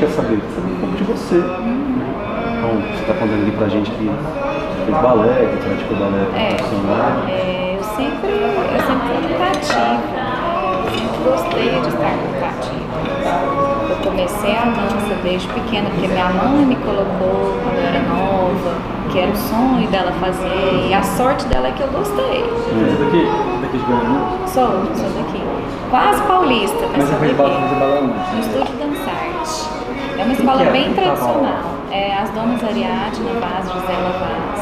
quer saber? Saber um pouco de você. Né? Então, você está contando ali pra gente que fez balé, que praticou balé É, profissional. é, eu sempre, eu sempre fui educativa, sempre gostei de estar educativa. Eu comecei a dança desde pequena, porque minha mãe me colocou quando eu era nova, que era o sonho dela fazer, e a sorte dela é que eu gostei. Você é daqui? Daqui de Goiânia? Sou, sou daqui. Quase paulista, mas, Mas você sou fez balé, daqui. fez balé No? Estúdio Dançarte. É uma escola que é? bem Que tradicional. É as donas Ariadne Vaz, Gisela Vaz.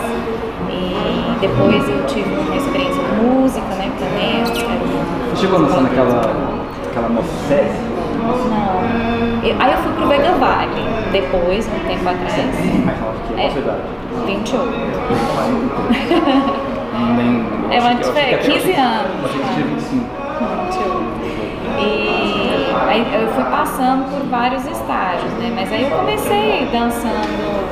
E depois eu tive uma experiência de música, né? Também. Você chegou a naquela aquela série? Não. E- Aí eu fui pro Vega Vale, depois, um tempo atrás. Mas que é É. qual sua idade? 28. Nem, É uma eu que- eu achei que diferença, até- 15 anos. Eu achei que tinha 25. E aí eu fui passando por vários estágios, né? Mas aí eu comecei dançando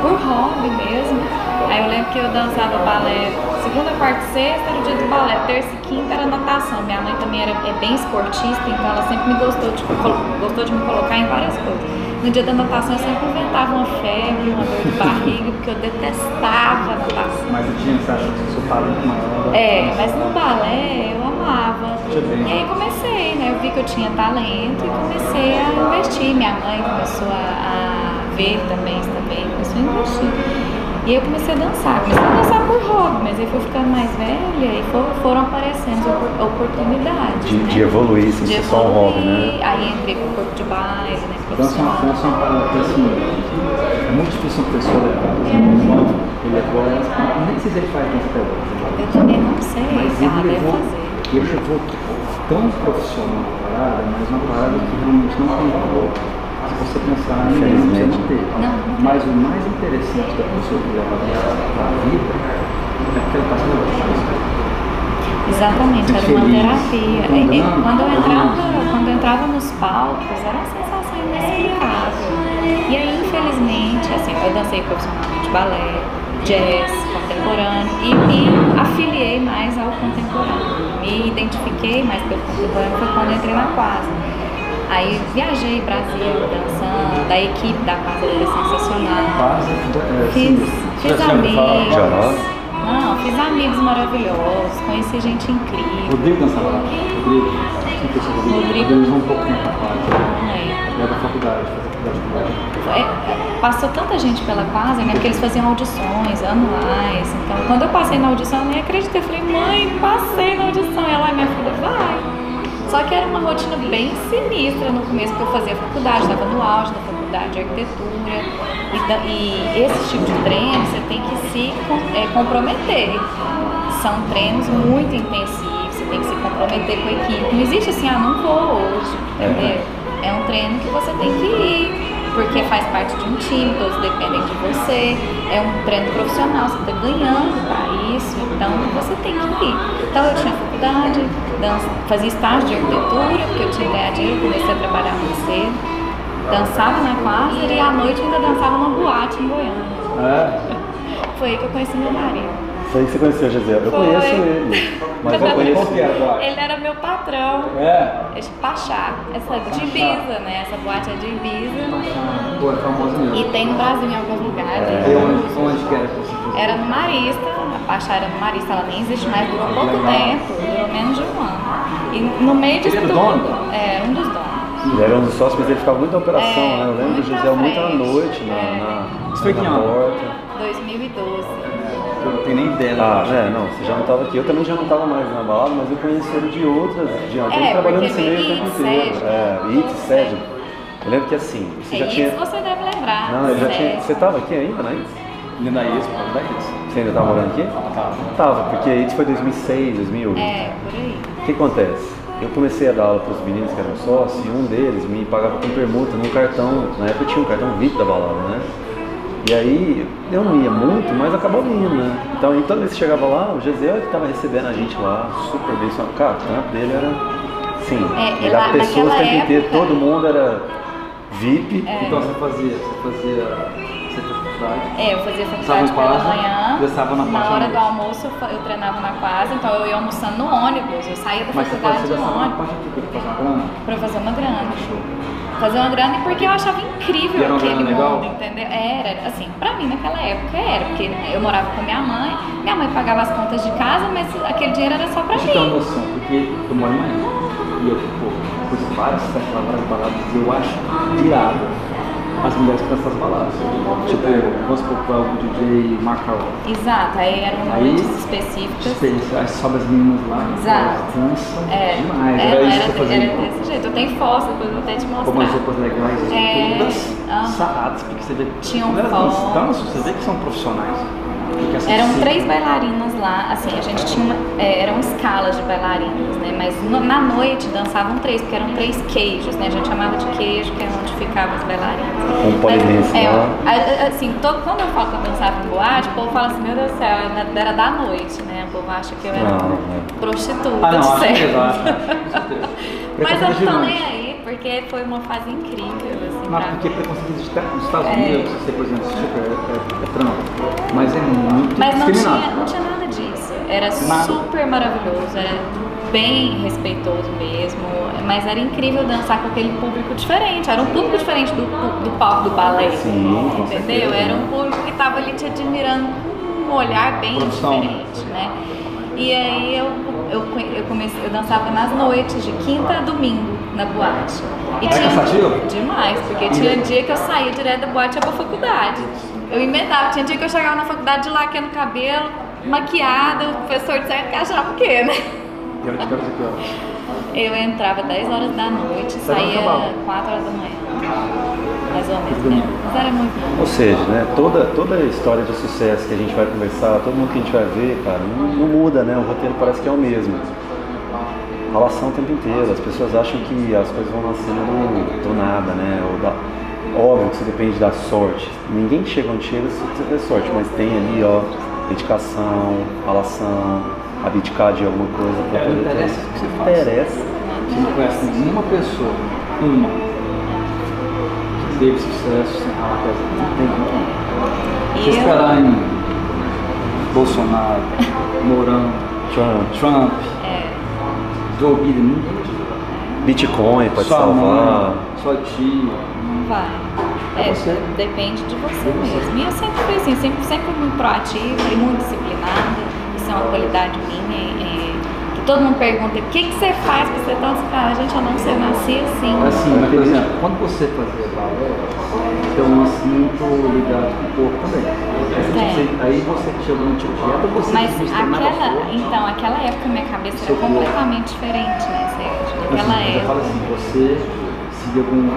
por hobby mesmo. Aí eu lembro que eu dançava balé segunda, quarta e sexta era o dia do balé, terça e quinta era natação. Minha mãe também era, é bem esportista, então ela sempre me gostou de, gostou de me colocar em várias coisas. No dia da natação eu sempre inventava uma febre, uma dor de barriga, porque eu detestava a natação. Mas eu tinha, você acha que seu talento maior? É, mas no balé eu ver. E aí comecei, né? Eu vi que eu tinha talento e comecei a investir. Minha mãe começou a, a ver também isso também, começou a investir. E aí eu comecei a dançar, comecei a dançar por hobby, mas aí fui ficando mais velha e for- foram aparecendo opor- oportunidades. De, né? de evoluir, sem De ser só um hobby, evoluir. né? Aí entrei pro corpo de baile, né? Dança é uma, profissional. dança é uma parada que assim, é muito difícil uma pessoa levar. Ele gosta, nem sei se ele faz dança até hoje. Eu também não sei, Mas ah, ele deve levou, fazer. ele levou tão profissional a parada, mas uma parada que realmente não tem valor. Se você pensar em você não tem. Mas o mais interessante da pessoa que leva para a vida é porque ela está sendo. Exatamente, era uma terapia. E- e Quando eu entrava, quando eu entrava nos palcos, era uma sensação inexplicável. E aí, infelizmente, assim, eu dancei profissionalmente balé, jazz, contemporâneo e me afiliei mais ao contemporâneo. Identifiquei mais pelo contemporâneo foi quando eu entrei na Quasa. Aí viajei Brasil dançando, da equipe da Quasa era sensacional. Quase, é, Fiz, assim, fiz amigos. Não, fiz amigos maravilhosos, conheci gente incrível. Rodrigo dançava lá. Rodrigo. Rodrigo. Rodrigo. Rodrigo um pouco tempo é da faculdade, faculdade. É, passou tanta gente pela quase, né? Porque eles faziam audições anuais. Então, quando eu passei na audição, eu nem acreditei. Eu falei, mãe, passei na audição. Ela, minha filha, vai. Só que era uma rotina bem sinistra no começo, porque eu fazia faculdade, estava no auge da faculdade de arquitetura. E, da- e esse tipo de treino, você tem que se é, comprometer. São treinos muito intensivos, você tem que se comprometer com a equipe. Não existe assim, ah, não vou hoje, entendeu? É um treino que você tem que ir, porque faz parte de um time, todos dependem de você. É um treino profissional, você está ganhando para isso, então você tem que ir. Então eu tinha faculdade, dança, fazia estágio de arquitetura, porque eu tinha ganhar dinheiro, comecei a trabalhar muito cedo. Dançava na quadra e à noite ainda dançava numa boate em Goiânia. É. Foi aí que eu conheci meu marido. Foi aí que você conheceu, Gisele. Eu Foi. conheço ele. Mas eu Qual conheço. boate? Ele era meu patrão. É. Esse Pachá, essa de Ibiza, né? Essa boate é de Ibiza. Pô, é famoso mesmo. E tem no Brasil em alguns lugares. E onde, onde que era que você fez? Era no Marista, a Pachá era no Marista, ela nem existe mais, durou pouco tempo, durou menos de um ano. E no meio disso Ele era tudo, dono? é, um dos donos. Ele era um dos sócios, mas ele ficava muito na operação, É, né? Eu lembro do à muito à noite na, É. na, Isso foi que na porta. 2012. Eu não tenho nem ideia. Ah, é, não, você já não estava aqui. Eu também já não estava mais na balada, mas eu conheci ele de outras, de alguém É, trabalhando nesse meio o tempo inteiro. É, It, Sérgio. Eu lembro que assim, você É já isso tinha. você deve lembrar. Não, eu já tinha. Você estava aqui ainda, né? Ainda isso, pode dar isso. Você ainda estava morando aqui? Tá. Tava, porque It foi 2006, 2008. É, por aí. O que acontece? Eu comecei a dar aula para os meninos que eram sócios e um deles me pagava com permuta num cartão, na época tinha um cartão VIP da balada, né? E aí eu não ia muito, mas acabava indo, né? Então toda vez que chegava lá, o Gisele que estava recebendo a gente lá, super bem, só, cara, o trampo dele era, sim, É, ele dava pessoas o inteiro, época- todo mundo era VIP. É. Então você fazia, você fazia, você fez faculdade. É, eu fazia Estava faculdade pela quadra, manhã. dançava na Na à hora do almoço eu, eu treinava na quadra, então eu ia almoçando no ônibus. Eu saía da Mas você faculdade fazia no ônibus aqui para fazer uma grana? pra fazer uma grana. fazer uma grana porque eu achava incrível E era aquele grana legal? mundo, entendeu? Era, assim, pra mim naquela época era, porque eu morava com minha mãe, minha mãe pagava as contas de casa, mas aquele dinheiro era só pra Deixa eu ter uma mim. noção, porque eu moro em Miami. E eu, pô, conheço várias festas várias baladas, eu acho irado as mulheres que dançam essas baladas. Tipo, vamos supor que o DJ Macau. Exato, aí eram noites específicas. Experiência, aí sobe as meninas lá, Exato. elas dançam É, demais. é, era isso era, que eu fazia. era desse jeito. Eu tenho foto, depois vou até te Com umas mostrar. roupas legais, É, todas aham. saradas, porque você vê Tinham quando elas fotos. dançam, você vê que são profissionais. Eram três bailarinas lá, assim, a gente tinha uma, é, eram escalas de bailarinas, né? Mas no- na noite dançavam três, porque eram três queijos, né? A gente chamava de queijo, que é onde ficavam as bailarinas. Um polidense é, assim, todo, quando eu falo que eu dançava em boate, o povo fala assim, meu Deus do céu, era da noite, né? O povo acha que eu era Não, é. prostituta, Ah, não, certo. exato. com certeza. Mas eu não tô nem aí, porque foi uma fase incrível, assim, Não, pra porque preconceito existe até nos Estados É. Unidos, você, por exemplo, super, é, é, é trampo. Mas é muito Mas não discriminado. tinha, não tinha nada disso. Era super maravilhoso, era bem respeitoso mesmo. Mas era incrível dançar com aquele público diferente. Era um público diferente do, do palco do balé. Sim, entendeu? certeza. Era um público que estava ali te admirando com um olhar bem Produção. diferente, né? E aí eu, eu, eu comecei, eu dançava nas noites, de quinta a domingo, na boate. E Era cansativo? Demais, porque tinha dia que eu saía direto da boate ia pra faculdade. Eu emendava, tinha dia que eu chegava na faculdade de laqueando o cabelo, maquiada, o professor de certo que achava o quê, né? E que. Eu entrava 10 horas da noite, Você saía acabava? 4 horas da manhã. Mais ou menos, né? Mas era muito bom. Ou seja, né, toda, toda a história de sucesso que a gente vai conversar, todo mundo que a gente vai ver, cara, não, não muda, né? O roteiro parece que é o mesmo. Relação o tempo inteiro. As pessoas acham que as coisas vão nascendo do, do nada, né? Ou da, óbvio que isso depende da sorte. Ninguém chega onde chega se você tiver sorte, mas tem ali, ó, dedicação, relação, abdicar de alguma coisa pra É, poder ter- interessa o que você faz. Interessa. Você não conhece nenhuma pessoa, uma, que teve sucesso sem ralar pesado. Não tem como. Se esperar em Bolsonaro, Mourão, Trump, Trump, É. Bitcoin pode sua salvar. mãe, sua tia. não vai. É, você. depende de você mesmo. E eu sempre fui assim, sempre, sempre muito proativa e muito disciplinada. Isso é uma qualidade minha. é, que todo mundo pergunta, o que, que você faz pra ser tão disciplinada? Gente, eu não sei, eu nasci assim. Assim, mas, por exemplo, quando você fazia um lance muito ligado com o corpo também. Aí você, É. aí você tinha algum tipo de dieta, você Mas aquela, então, aquela época minha cabeça Seu era corpo. completamente diferente, né, Sérgio? Mas, Naquela assim, época. assim, você seguia algum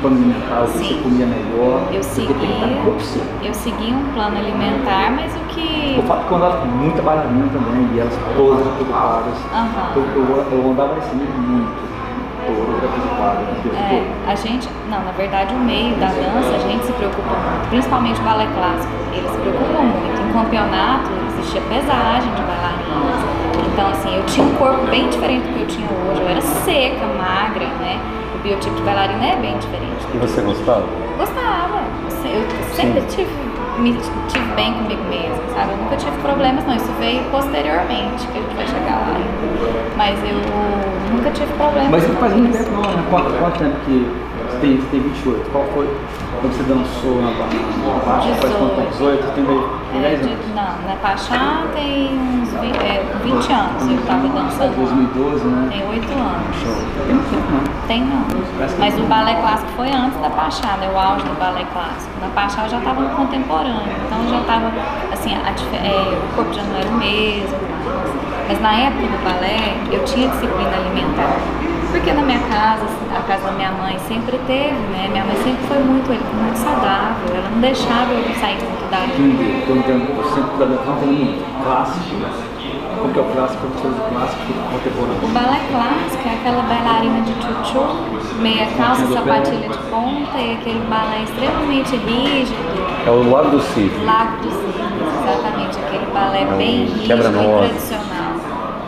plano alimentar, você comia melhor, Eu porque tem que estar com o corpo segui, eu segui um plano alimentar, mas o que. Eu falo que eu andava com muita bailarina também, e elas todas preocupadas. Aham. Eu, eu, eu andava nesse meio muito, É, a gente, não, na verdade o meio da dança a gente se preocupa muito, principalmente o balé clássico, eles se preocupam muito. Em campeonato existia pesagem de bailarinas, então assim, eu tinha um corpo bem diferente do que eu tinha hoje, eu era seca, magra, né? O biotipo de bailarina é bem diferente. E você gostava? Gostava, eu sempre tive, me tive bem comigo mesma, sabe? Eu nunca tive problemas não, isso veio posteriormente, que a gente vai chegar lá. Mas eu nunca tive problemas Mas com faz isso. tempo não, né? Quanto, tempo que você tem, tem 28? Qual foi quando você dançou na Bahia? Faz quanto tempo? 18? Você tem É, 10 de- anos? não, na Pachá tem uns 20, é, 20 anos eu tava dançando. lá. 2012, né? Tem 8 anos. Tem muito tempo não. Tem não. Mas o balé clássico foi antes da Pachá, né? O auge do balé clássico. Na Pachá eu já tava no contemporâneo. Então eu já tava, assim, a é, o corpo já não era o mesmo. Mas na época do balé eu tinha disciplina alimentar. Porque na minha casa, a casa da minha mãe sempre teve, né? Minha mãe sempre foi muito, muito saudável. Ela não deixava eu sair muito da Entendi. Tem um sempre da não tem muito clássico. Como que é o clássico? Como é o clássico O contemporâneo? balé clássico é aquela bailarina de tchutchu, meia calça, do sapatilha de ponta e aquele balé extremamente rígido, É o Lago do Cisne. Lago dos Cisnes, exatamente, aquele balé É um bem rígido e tradicional.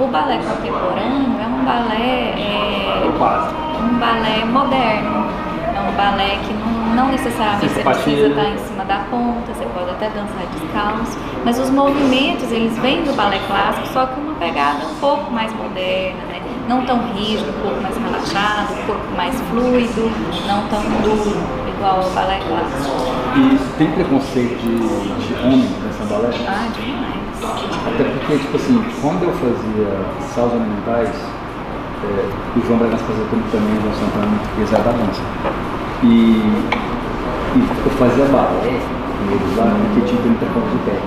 O balé contemporâneo é um balé, É o um balé moderno, é um balé que não, não necessariamente você precisa estar em cima da ponta, você pode até dançar descalço, mas os movimentos eles vêm do balé clássico, só com uma pegada um pouco mais moderna, né? não tão rígido, um pouco mais relaxado, um pouco mais fluido, não tão duro, igual ao balé clássico. E tem preconceito de, de homem nessa balé? Ah, demais. Até porque, tipo assim, quando eu fazia salas ornamentais, é, o João Bragança fazia também, o João Santana, muito pesado da dança. E, e eu fazia balé com eles lá, porque tinha 30 pontos de pé.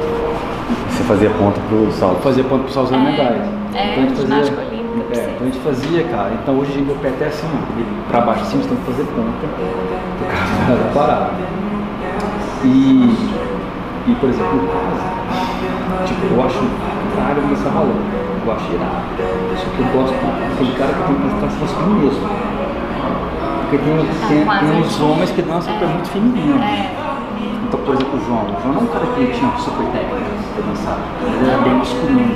Você fazia ponta pro salto. Eu fazia ponto para salas ornamentais. é, então a gente fazia, olímpica, é, então a gente fazia, cara. Então hoje meu pé até assim, ele pra baixo assim, a gente tem que fazer ponta da parada. E, e por exemplo, tipo, eu acho raro essa valor. Eu acho irado. Só que eu gosto daquele cara que tem que estar se mesmo. Porque tem, tem, tem uns assim. homens que dançam é. muito feminino. É, Então, por exemplo, o João. O João não é um cara que tinha super técnica pra dançar. Ele era bem masculino.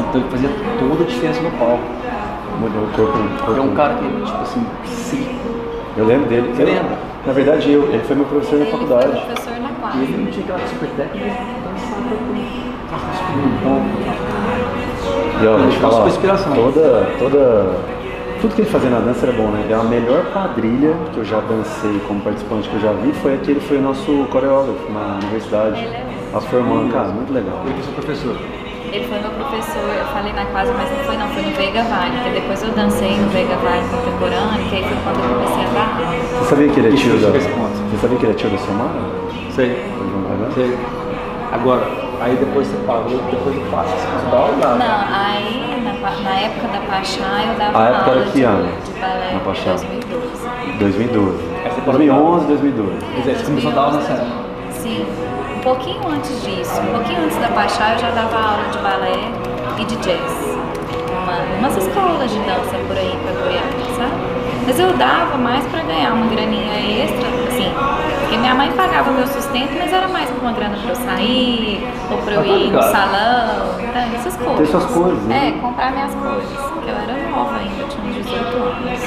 Então ele fazia toda a diferença no palco. Mudou o corpo. Ele é um cara que, tipo assim, se Eu lembro dele. Você Eu- lembra? Na verdade, eu, ele foi meu professor na Ele foi faculdade. professor na E quadra. ele não tinha aquela super técnica, ele dançava E ó, deixa eu falar, inspiração. toda, toda, tudo que ele fazia na dança era bom, né? E a melhor quadrilha que eu já dancei como participante que eu já vi foi aquele foi o nosso coreógrafo na universidade. É A formando, cara, muito legal. ele foi seu professor. Ele foi meu professor, eu falei na quadra, mas não foi não, foi no Veiga Vale, porque depois eu dancei no Veiga Vale contemporâneo, que aí foi quando eu comecei a dar aula. Você sabia que ele é tio da. Você sabia que ele é tio da Somara? Sei. Sei. Agora, aí depois você parou, depois do passo, você começou a dar aula lá. Não, aí na, na época da Pachá eu dava A época aula era que de, ano? de balé Na em Pachá? 2012. 2012. Aí você parou de dar aula. 2011, 2012. Quer dizer, você começou a dar aula nessa época. Sim, um pouquinho antes disso, um pouquinho antes da Pachá eu já dava aula de balé e de jazz. Uma, umas escolas de dança por aí pra Goiânia, sabe? Mas eu dava mais pra ganhar uma graninha extra, porque minha mãe pagava meu sustento, mas era mais pra uma grana pra eu sair, ou pra eu Ah, tá ir no salão, tá? essas coisas. Ter suas coisas, né? É, comprar minhas coisas, porque eu era nova ainda, eu tinha uns 18 anos.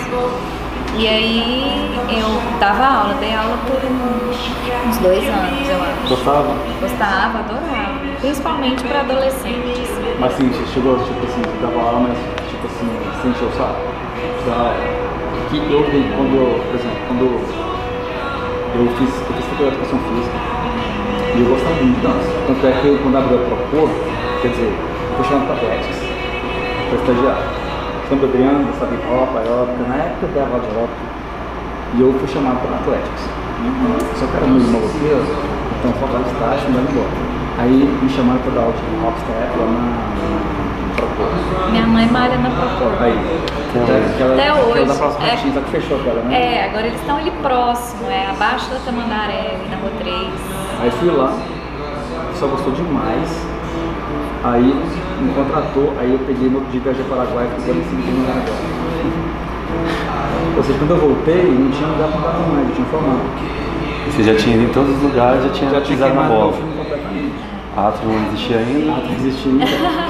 E aí eu dava aula, dei aula por uns dois anos, eu acho. Gostava? Gostava, adorava. Principalmente para adolescentes. Mas você chegou, tipo assim, você dava aula, mas tipo assim, você encheu o saco? Aula. Que eu vi quando, eu, por exemplo, quando eu fiz, eu fiz faculdade de educação física e eu gostava muito de dança. Tanto é que eu, quando a Procor, quer dizer, eu fui chamado para Athletics, para estagiar. Samba Adriano, hip hop, aeróbica, na época eu dava aula de aeróbica e eu fui chamado para Athletics. Só que era muito maloqueiro, então faltava estágio e me embora. Aí me chamaram para dar aula de hop step lá na, na Procor. Minha mãe malha na Procor. Aí, Até aquela hoje. da próxima É. é. que fechou aquela, né? É, agora eles estão ali próximo, é abaixo da Tamandaré, na Rua 3. Aí fui lá, só gostou demais. Aí me contratou, aí eu peguei no outro dia viajei para Paraguai e fizemos assim no Paraguai. Ou seja, quando eu voltei, não tinha lugar para dar mais, eu tinha formado. Você já tinha ido em todos os lugares, já tinha Já tinha pisado na meu bola. filme completamente. Ato não existia ainda. Ah, não existia ainda.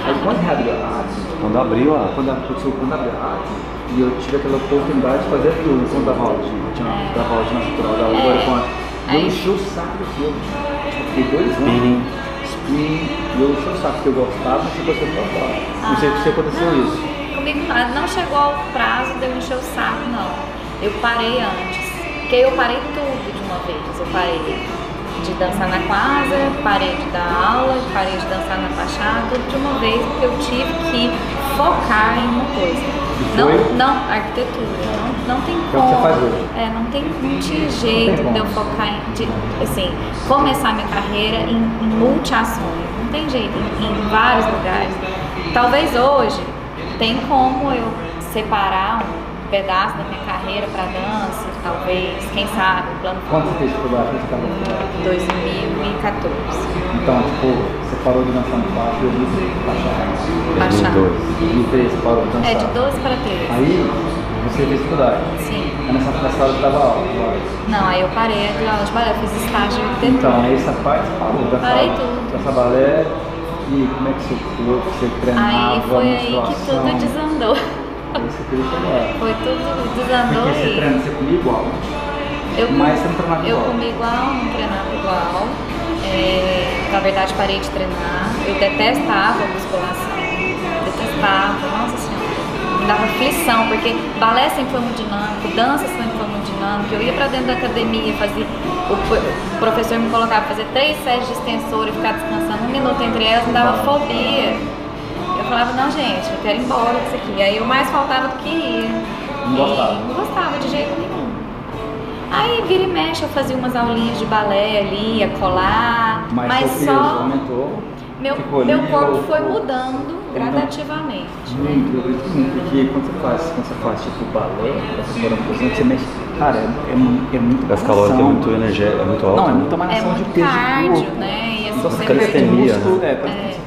Aí quando reabriu a arte, Quando abriu a. quando a produção quando abriu a arte, e eu tive aquela oportunidade de fazer tudo, quando dava aula de, tinha dava aula de natural, É. de com E eu enchi o saco do filme. Tipo, fiquei dois anos. Spinning. Spinning, e eu enchi o saco porque eu gostava, mas tipo, você não gostava. Não sei se aconteceu não, isso. Comigo não, não chegou ao prazo de eu encher o saco, não. Eu parei antes. Porque eu parei tudo de uma vez. Eu parei de dançar na quadra, parei de dar aula, parei de dançar na fachada, de uma vez, porque eu tive que focar em uma coisa. Não, não, arquitetura. Não, não tem como. você faz hoje. É, não tem, não tinha jeito de eu focar em, de, assim, começar minha carreira em, em multi-ações. Não tem jeito, em, em vários lugares. Talvez hoje tem como eu separar um pedaço da minha carreira para dança, talvez, quem sabe, um plano você fez faculdade, você estava faculdade? 2014. Então, tipo, você parou de dançar no quarto e eu disse, baixar. Baixar. 2013, você parou de dançar. É de 12 para 13. Aí, você fez faculdade. Sim. Nessa, nessa hora você dava aula. Não, aí eu parei de aula de balé, eu fiz estágio de arquitetura. Então, aí essa parte você parou. Dançava, Parei tudo. Dançava balé e como é que corpo, você treinava, Aí foi aí que tudo desandou. Eu falar. Foi tudo desandou Porque você e treina, você comia igual. eu, mas você não treinava eu igual. comi igual, não treinava igual. É, na verdade parei de treinar. Eu detestava a musculação. Detestava, nossa senhora. me dava aflição, porque balé sempre foi muito dinâmico, dança sempre foi muito dinâmico. Eu ia pra dentro da academia, fazia, o, o professor me colocava pra fazer três séries de extensor e ficar descansando um minuto entre elas, me dava fobia. Eu falava, não gente, eu quero ir embora disso aqui. Aí eu mais faltava do que ia. Não gostava? Não gostava de jeito nenhum. Aí vira e mexe, eu fazia umas aulinhas de balé ali, ia colar, Mas, mas só aumentou. meu, meu ali, corpo foi mudando gradativamente. né? Muito, eu acredito muito, porque quando você faz, quando você faz tipo balé, exemplo, você mexe. Cara, é, é, mu- é muito As calóricas é muito energético, é muito alto. Não, é né? É malhação de muito peso de cardio, corpo. né? E assim, Então fica perde calistenia, músculo, né? é,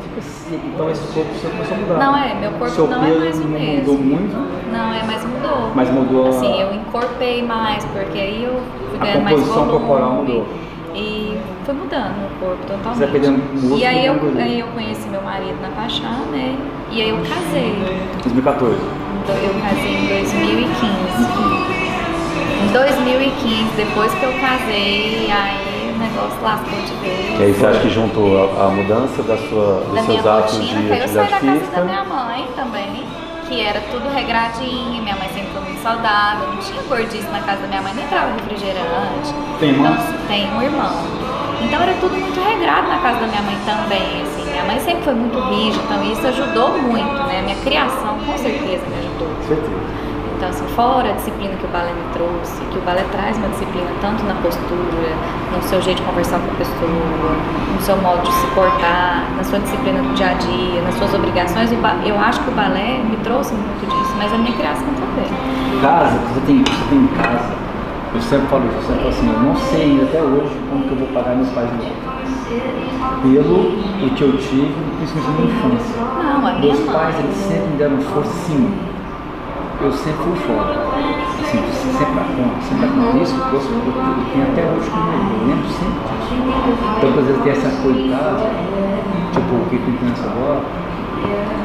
Então esse corpo seu começou a mudar. Não é, meu corpo Seu não é mais o mesmo. mudou muito, Não, é, mas mudou. mas mudou a- Assim, eu encorpei mais, porque aí eu fui A ganhando mais composição volume. corporal mudou. E foi mudando o corpo totalmente. Você vai perdendo músculo e aí eu, aí eu conheci meu marido na Paixão, né? E aí eu casei. 2014. Então, Eu casei em 2015. Em 2015, depois que eu casei, aí negócio lascou de vez. E aí você acha que juntou a, a mudança da sua, dos da minha seus hábitos rotina, de que aí eu saí atividade da casa da minha mãe também, que era tudo regradinho, minha mãe sempre foi muito saudável, não tinha gordice na casa da minha mãe, nem entrava refrigerante. Tem irmãos? Então, tem um irmão. Então era tudo muito regrado na casa da minha mãe também, assim. Minha mãe sempre foi muito rígida, então isso ajudou muito, né? Minha criação com certeza me ajudou. Certeza. Então, assim, fora a disciplina que o balé me trouxe, que o balé traz uma disciplina tanto na postura, no seu jeito de conversar com a pessoa, no seu modo de se portar, na sua disciplina do dia a dia, nas suas obrigações, eu acho que o balé me trouxe muito disso, mas a minha criação também. Casa, você tem, você tem em casa. Eu sempre falo isso, eu sempre falo assim, eu não sei até hoje como que eu vou pagar meus pais. Pelo o que eu tive, principalmente na infância. Não, a minha Meus mãe. pais, eles sempre me deram força, sim. Eu sempre fui fora. Assim, sempre a conta, sempre. Isso eu, eu, eu tenho até hoje comigo, eu lembro sempre disso. Então, por exemplo, tem esse apoio em casa, tipo, o que eu penso agora,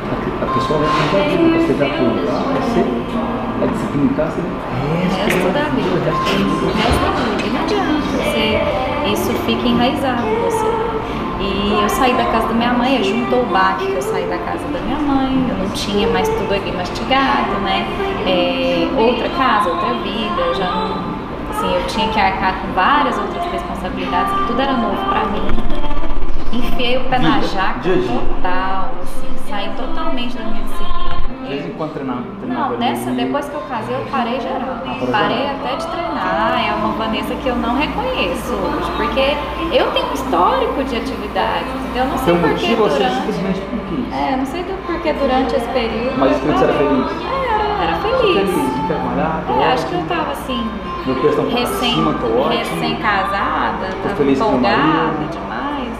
a, a pessoa vai ter que você dá em casa, você, a disciplina em casa, O resto da vida. O resto da vida. Não adianta. Você, isso fica enraizado em você. E eu saí da casa da minha mãe, juntou o baque que eu saí da casa da minha mãe, eu não tinha mais tudo ali mastigado, né? É, outra casa, outra vida, eu já não. Assim, eu tinha que arcar com várias outras responsabilidades, que tudo era novo pra mim. Enfiei o pé na jaca total, assim, saí totalmente da minha disciplina. Vez em quando treinar, Não, nessa, depois que eu casei, eu parei geral. parou Parei até de treinar. É uma Vanessa que eu não reconheço hoje. Porque eu tenho um histórico de atividades? Eu não sei porquê motivo você durante. simplesmente não quis. É, eu não sei durante esse período. Mas eu você era feliz? Era, era feliz. Feliz, trabalhar, tô É, acho que eu tava assim, Meu peso tá recém, acima, tô ótimo. recém-casada, tava empolgada demais.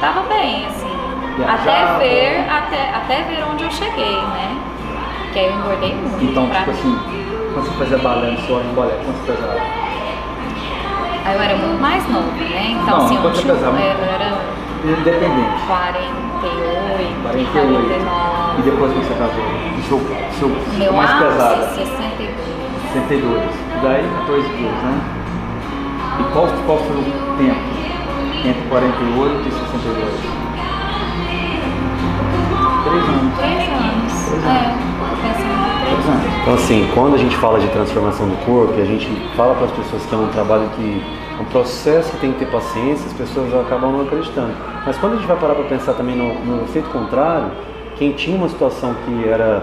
Tava bem, assim. Viajava. Até ver, até, até ver onde eu cheguei, né? Que aí eu engordei muito. Então, tipo mim. assim, quando você fazia balé no seu de balé, quanto você pesava? Aí eu era muito mais nova, né? Então, Não, assim, quanto você pesava? eu era Independente. 48, 48. 49. E depois que você casou? Seu, seu Meu mais pesado? ápice, 62. 62. E daí 14 quilos, né? E qual, qual foi o tempo entre 48 e 62? Três anos. Três anos. É, pensando Três três anos. Então assim, quando a gente fala de transformação do corpo, a gente fala para as pessoas que é um trabalho que é um processo que tem que ter paciência, as pessoas acabam não acreditando. Mas quando a gente vai parar para pensar também no, no efeito contrário, quem tinha uma situação que era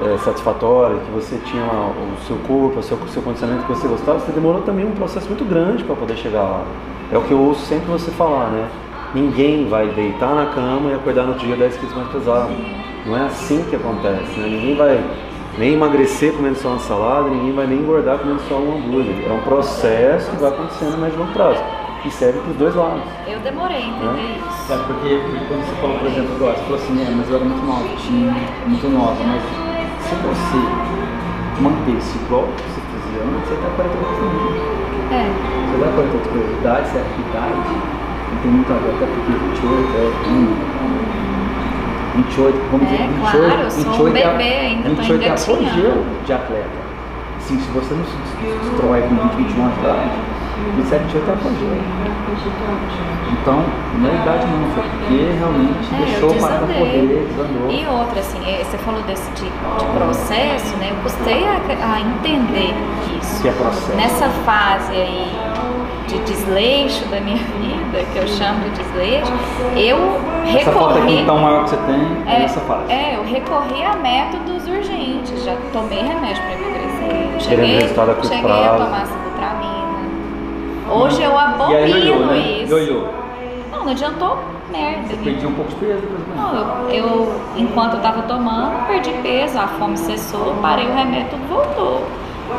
é, satisfatória, que você tinha o seu corpo, o seu, o seu condicionamento que você gostava, você demorou também um processo muito grande para poder chegar lá. É o que eu ouço sempre você falar, né? Ninguém vai deitar na cama e acordar no outro dia 10 quilos mais pesado. Não é assim que acontece, né? Ninguém vai nem emagrecer comendo só uma salada, ninguém vai nem engordar comendo só um hambúrguer. É um processo que vai acontecendo e longo prazo. E serve para os dois lados. Eu demorei a entender isso. Sabe, porque, porque quando você falou, por exemplo, agora, você falou assim, é, mas eu era muito nova, tinha muito nova, mas se você manter-se igual que você fazia antes, você tá 48 também. É. Você dá 48 coisas, idade, certa idade, não tem muito a ver, até porque 28 é um. 28, vamos É, dizer, 28, claro, eu sou um 28 é a- bebê ainda, tô 28 é apogeu de atleta. Sim, se você não se destrói com 20, 21 anos de idade, 27, 28 é apogeu. Então, não é idade não, foi porque realmente É, deixou desandei. poder, desandou. E outra, assim, eh, você falou desse de, de processo, né? Eu custei a, a entender isso. Que é processo. Nessa fase aí de desleixo da minha vida, que eu chamo de desleixo, eu Essa aqui recorri. então maior que você tem é, É, essa fase. é, eu recorri a métodos urgentes. Já tomei remédio para emagrecer. Cheguei, a cheguei prazo. a tomar sibutramina. Hoje eu abomino né? isso. Não, não adiantou merda. Você perdia um pouco de peso. Não, eu, eu, enquanto eu tava tomando, perdi peso, a fome cessou, parei o remédio, tudo voltou.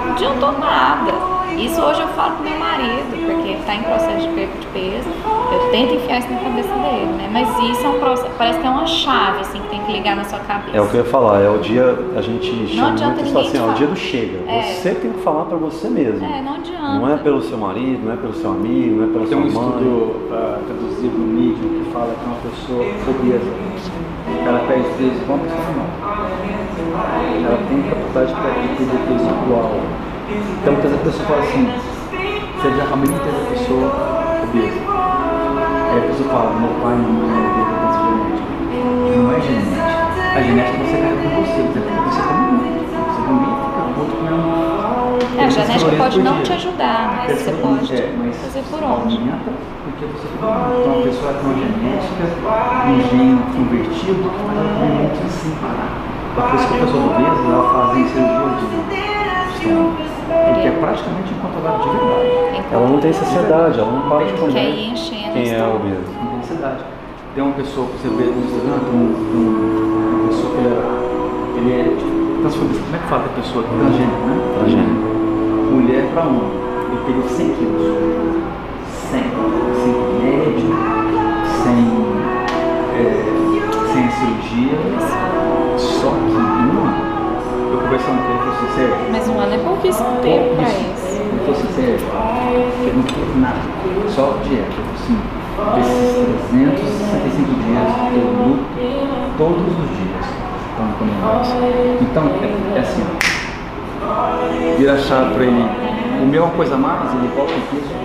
Não adiantou nada. Isso hoje eu falo pro meu marido, porque ele tá em processo de perda de peso. Eu tento enfiar isso na cabeça dele, né? Mas isso é um processo, parece que é uma chave, assim, que tem que ligar na sua cabeça. É o que eu ia falar, é o dia, a gente chama adianta muito isso ninguém assim, ó, o dia do chega. É. Você tem que falar pra você mesmo. É, não adianta. Não é pelo seu marido, não é pelo seu amigo, não é pela Tem um sua mãe. estudo ah, traduzido no Medium que fala que uma pessoa obesa, ela peso igual uma pessoa normal. Ela tem capacidade para perder peso igual. Então muitas a pessoa fala assim, você já realmente teve a pessoa obesa. Aí a pessoa fala, meu pai e minha mãe teve doença genética. Não é genética. A genética você carrega com você, você comendo. É, a genética pode não te te ajudar, mas você pode é, mas fazer por onde. aumenta porque você come muito. Então a pessoa uma genética, um gene convertido, ela come muito sem parar. É por isso que a pessoa obesa, ela faz cirurgia de. Porque é praticamente incontrolável de verdade. Ela não tem saciedade, ela não para de comer. Enchendo Quem é obeso? Não tem necessidade. Tem uma pessoa que você vê no Instagram, tem um, um, uma pessoa que ele é, Como é que fala a pessoa transgênero, né? Transgênero. Mulher para homem. Ele perdeu 100 quilos. 100. Sem remédio, sem, é, sem cirurgia. Só que uma, eu conversando com ele, ele falou assim, Sérgio, Mas um ano é pouquíssimo tempo pra isso. ele falou assim, Sérgio, eu não teve nada, só dieta. Eu falei assim, desses 365 dias eu luto todos os dias não mais. Então, é, é assim, vira a chave para ele, o meu é uma coisa mais, ele volta peso.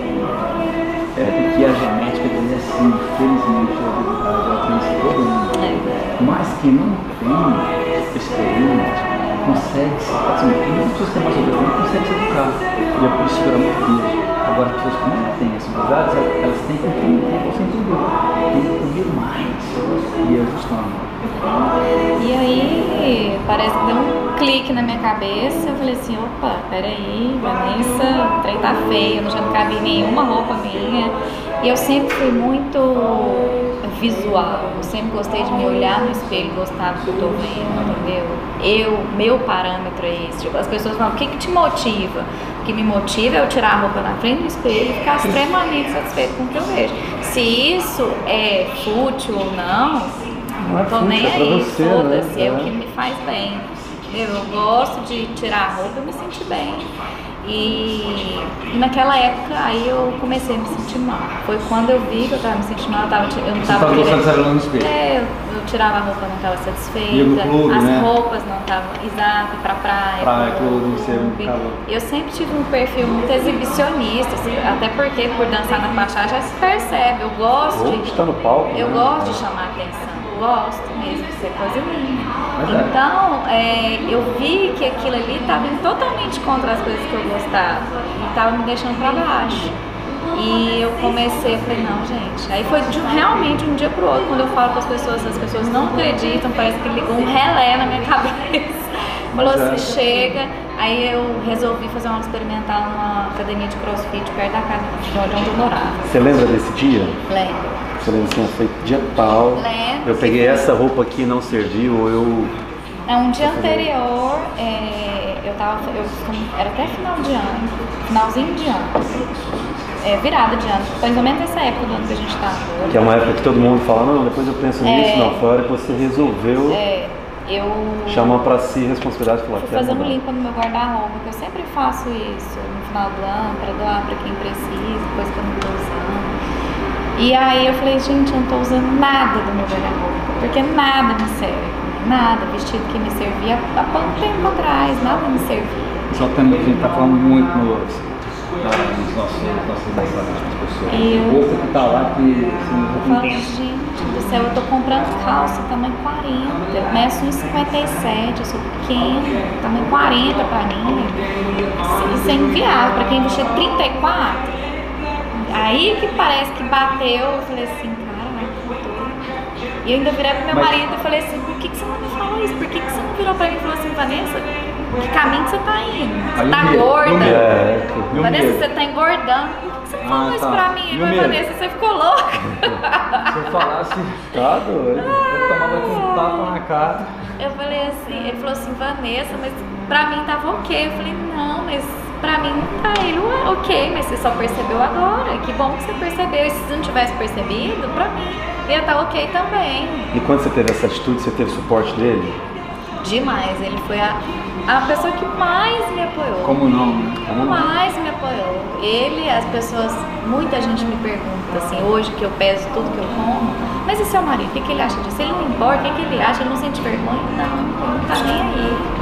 É porque a genética dele é assim, infelizmente, a verdade, ela tem problema. É. Mas quem não tem experiência consegue se assim, pessoas que têm mais não conseguem se educar. E é por isso segurar muito peso. Agora, as pessoas que não têm essa obesidade, elas, têm que entender, você entendeu. Tem que comer mais. E ajustando. E aí, parece que deu um clique na minha cabeça. Eu falei assim: opa, peraí, Vanessa, o trem tá feio, já não cabe nenhuma roupa minha. E eu sempre fui muito visual. Eu sempre gostei de me olhar no espelho, gostar do que eu tô vendo, entendeu? Eu, meu parâmetro é esse. Tipo, as pessoas falam: o que, que te motiva? Que me motiva é eu tirar a roupa na frente do espelho e ficar extremamente satisfeito com o que eu vejo. Se isso é fútil ou não, Não é tô nem é aí, você, foda-se, né? é o É. que me faz bem. Eu gosto de tirar a roupa e me sentir bem. E, e naquela época aí eu comecei a me sentir mal. Foi quando eu vi que eu tava me sentindo mal, eu, tava, eu não Você tava estava querendo- é, eu, eu tirava a roupa, não estava satisfeita. Clube, as né? roupas não estavam. Exato, pra praia. Praia, clube, você clube. ficava- Eu sempre tive um perfil muito exibicionista, assim, até porque por dançar na faixa já se percebe. Eu gosto Ou de. está no palco. Eu né? gosto de chamar atenção, gosto mesmo de ser coisa minha. Então, é, eu vi que aquilo ali estava totalmente contra as coisas que eu gostava e estava me deixando para baixo. E eu comecei, eu falei, não, gente. Aí foi de, realmente um dia pro outro, quando eu falo para as pessoas, as pessoas não acreditam, parece que ligou um relé na minha cabeça. Falou é. assim, chega. Aí eu resolvi fazer uma experimental numa academia de crossfit perto da casa de onde eu morava. Você lembra desse dia? Lembro. Você lembra assim, foi dia tal. Lembro. Eu peguei essa roupa aqui não serviu, ou eu. É, um dia anterior, é, eu tava, eu era até final de ano, finalzinho de ano, é, virada de ano, mais ou menos essa época do ano que a gente tá. Que é uma época que todo mundo fala, não, depois eu penso É. nisso, não, foi a hora que você resolveu É, eu chamar pra si responsabilidade e falar, mudar. limpa no meu guarda-roupa, que eu sempre faço isso no final do ano, pra doar pra quem precisa, coisa que eu não tô usando. E aí eu falei, gente, eu não tô usando nada do meu guarda-roupa, porque nada me serve, nada, vestido que me servia há pouco tempo atrás, nada me servia. Que a gente tá falando muito nos, na, nos nossos, nossos mensagens para as pessoas. Eu- roupa que tá lá que assim, Eu falo, gente do céu, eu tô comprando calça tamanho 40. Eu meço 1,57, eu sou pequena, tamanho 40 pra mim. Isso, é inviável. Pra quem vestia 34, aí que parece que bateu, eu falei assim, caraca. E eu ainda virei pro meu Mas- marido e falei assim, por que, que você não me falou isso? Por que, que você não virou pra mim e falou assim, Vanessa, que caminho que você tá indo? Você Aí tá medo, gorda. É, que- E o Vanessa, medo? você tá engordando. Por que que você não Ah, falou isso tá. pra mim? Mas? Vanessa, você ficou louca. Se eu falasse, Tá doido. eu tomava um tapa na cara. Eu falei assim, ele falou assim, Vanessa, mas pra mim tava ok. Eu falei, não, mas pra mim não tá. Ele, ué, ok, mas você só percebeu agora. Que bom que você percebeu. E se você não tivesse percebido, pra mim ia estar ok também. E quando você teve essa atitude, você teve suporte dele? Demais, ele foi a, a pessoa que mais me apoiou. Como não? Como não? mais me apoiou. Ele, as pessoas, muita gente me pergunta assim, hoje que eu peso tudo que eu como, mas e seu marido, o que, que ele acha disso? Ele não importa, o que, que ele acha? Ele não sente vergonha? Não, ele não tá nem aí.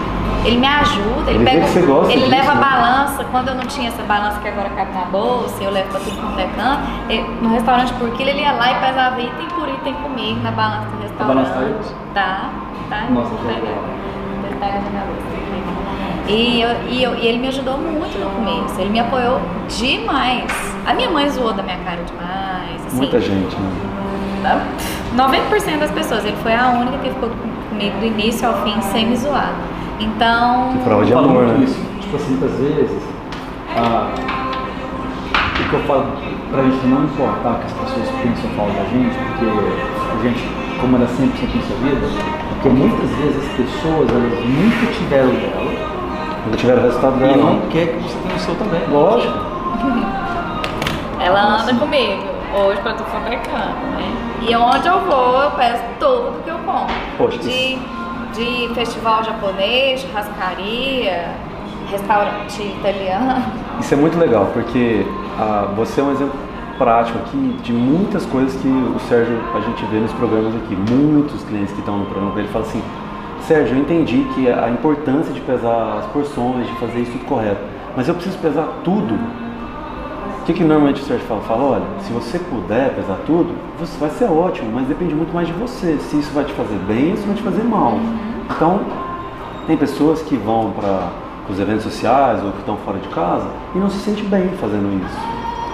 Ele me ajuda, ele, Ele pega, você gosta ele leva a né? balança, quando eu não tinha essa balança que agora cabe na bolsa, eu levo pra tudo quanto é canto, no restaurante por quilo ele ia lá e pesava item por item comigo na balança do restaurante. balança tá? Tá, tá. Nossa, que pegar. legal. Cabeça. E, eu, e, eu- e ele me ajudou muito no começo, ele me apoiou demais. A minha mãe zoou da minha cara demais. Assim, Muita gente, né? 90% das pessoas, ele foi a única que ficou com- comigo do início ao fim sem me zoar. Então. Que prova de Eu falo amor, né? isso. Tipo assim, muitas vezes, ah, o que eu falo pra gente não importar o que as pessoas pensam ou falam da gente, porque a gente comanda 100% em sua vida, porque muitas vezes as pessoas, elas nunca tiveram dela Quando tiver o resultado e dela. não né? quer que você tenha o seu também. Lógico. Ela anda comigo, hoje pra é canto, né? E onde eu vou, eu peço tudo que eu como. Poxa, de, de festival japonês, churrascaria, restaurante italiano. Isso é muito legal, porque ah, você é um exemplo prático aqui de muitas coisas que o Sérgio, a gente vê nos programas aqui. Muitos clientes que estão no programa com ele falam assim, Sérgio, eu entendi que a importância de pesar as porções, de fazer isso tudo correto, mas eu preciso pesar tudo. O que, que normalmente o Sérgio fala? Fala, olha, se você puder pesar tudo, você vai ser ótimo, mas depende muito mais de você. Se isso vai te fazer bem ou se vai te fazer mal. Então, tem pessoas que vão para os eventos sociais ou que estão fora de casa e não se sente bem fazendo isso.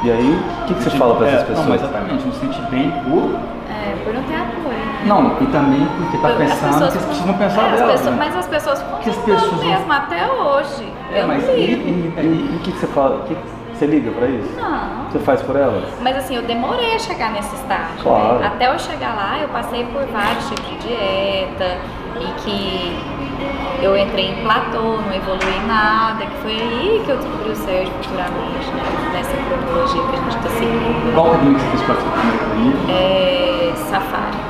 E aí, o que, que você fala para essas É, pessoas? Não, exatamente, não se sente bem por. É, por não ter apoio. né? Não, e também porque tá As pensando pessoas que eles ficam- precisam pensar é, as pessoas- né? Mas as pessoas ficam as pessoas não- mesmo até hoje. É, eu mas não e- ligo. E e o que, que você fala? Que você liga para isso? Não. Você faz por elas? Mas assim, eu demorei a chegar nesse estágio. Claro. né? Até eu chegar lá, eu passei por vários tipos de dieta e que eu entrei em platô, não evolui em nada, que foi aí que eu descobri o Sérgio futuramente, né? Nessa cronologia que a gente está seguindo. Qual que você fez para a primeira academia? É Safari.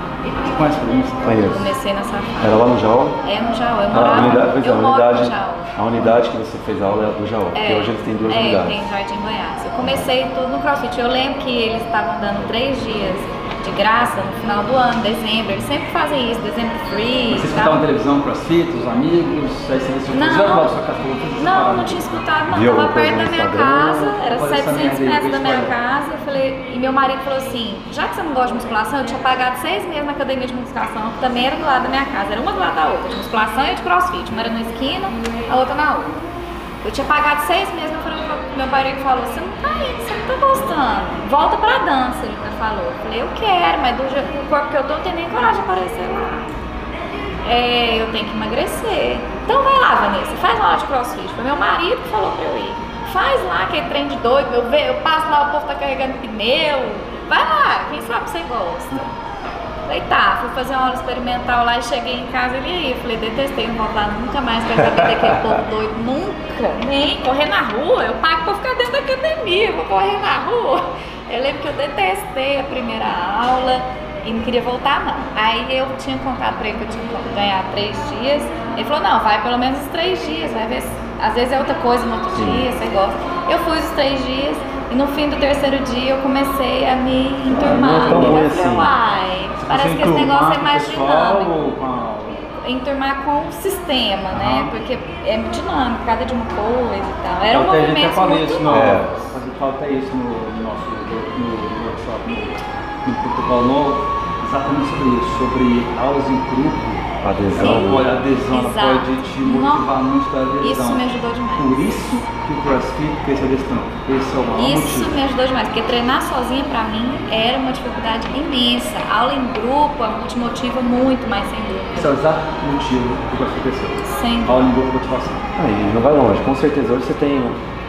Você conhece a academia? Conheço. Comecei na Safari. Era lá no Jaú? É no Jaú. Eu A morava, unidade, pois é, eu a moro unidade, no Jaú. a unidade que você fez aula é a do Jaú, porque hoje eles têm duas é, unidades. tem Jardim Goiás. Eu comecei tudo no CrossFit. Eu lembro que eles estavam dando três dias de graça no final do ano, dezembro. Eles sempre fazem isso, dezembro free. Você e escutava televisão, crossfit, os amigos, aí você decidiu Não. sua casa, Não, parada. não tinha escutado, não. Viu Tava alguma coisa perto da minha casa, era Olha essa 700 merda aí, metros da minha casa. Eu falei, e meu marido falou assim: já que você não gosta de musculação, eu tinha pagado seis meses na academia de musculação, que também era do lado da minha casa. Era uma do lado da outra, de musculação e de crossfit. Uma era na esquina, a outra na outra. Eu tinha pagado seis meses, meu, marido- meu marido falou, você não tá indo, você não tá gostando. Volta pra dança, ele me falou. Eu falei, eu quero, mas do jeito corpo que eu tô, não tenho nem coragem de aparecer lá. É, eu tenho que emagrecer. Então vai lá, Vanessa, faz uma aula de crossfit. Foi meu marido que falou pra eu ir. Faz lá aquele trem de doido, eu, eu passo lá, o povo tá carregando pneu. Vai lá, quem sabe você gosta. Tá, fui fazer uma aula experimental lá e cheguei em casa ele aí. Falei, detestei, não volto lá nunca mais pra saber daquele povo doido. Nunca, nem correr na rua. Eu pago pra ficar dentro da academia, vou correr na rua. Eu lembro que eu detestei a primeira aula e não queria voltar não. Aí eu tinha contado pra ele que eu tinha que ganhar três dias. Ele falou, não, vai pelo menos os três dias, vai ver. Às vezes é outra coisa no outro dia, você gosta. Eu fui os três dias e no fim do terceiro dia eu comecei a me enturmar. não é assim. parece que esse negócio é mais dinâmico. enturmar com o sistema, né? Aham. Porque é muito dinâmico, cada de uma coisa e tal. Era um Até a gente movimento muito isso no, novo. É. até isso no, no nosso no, no workshop, no, no protocolo novo, exatamente sobre isso, sobre aulas em grupo. Adesão. Ela pode, a adesão, ela Exato. pode te motivar Não. muito a adesão. Isso me ajudou demais. Por isso que o CrossFit cresceu desse tanto. Esse é o maior Isso motivo. me ajudou demais, porque treinar sozinha pra mim era uma dificuldade imensa. Aula em grupo te motiva muito mais, sem dúvida. Esse é o exato motivo que o CrossFit cresceu. Sem Aula em grupo motivação. Aí não vai longe. Com certeza hoje você tem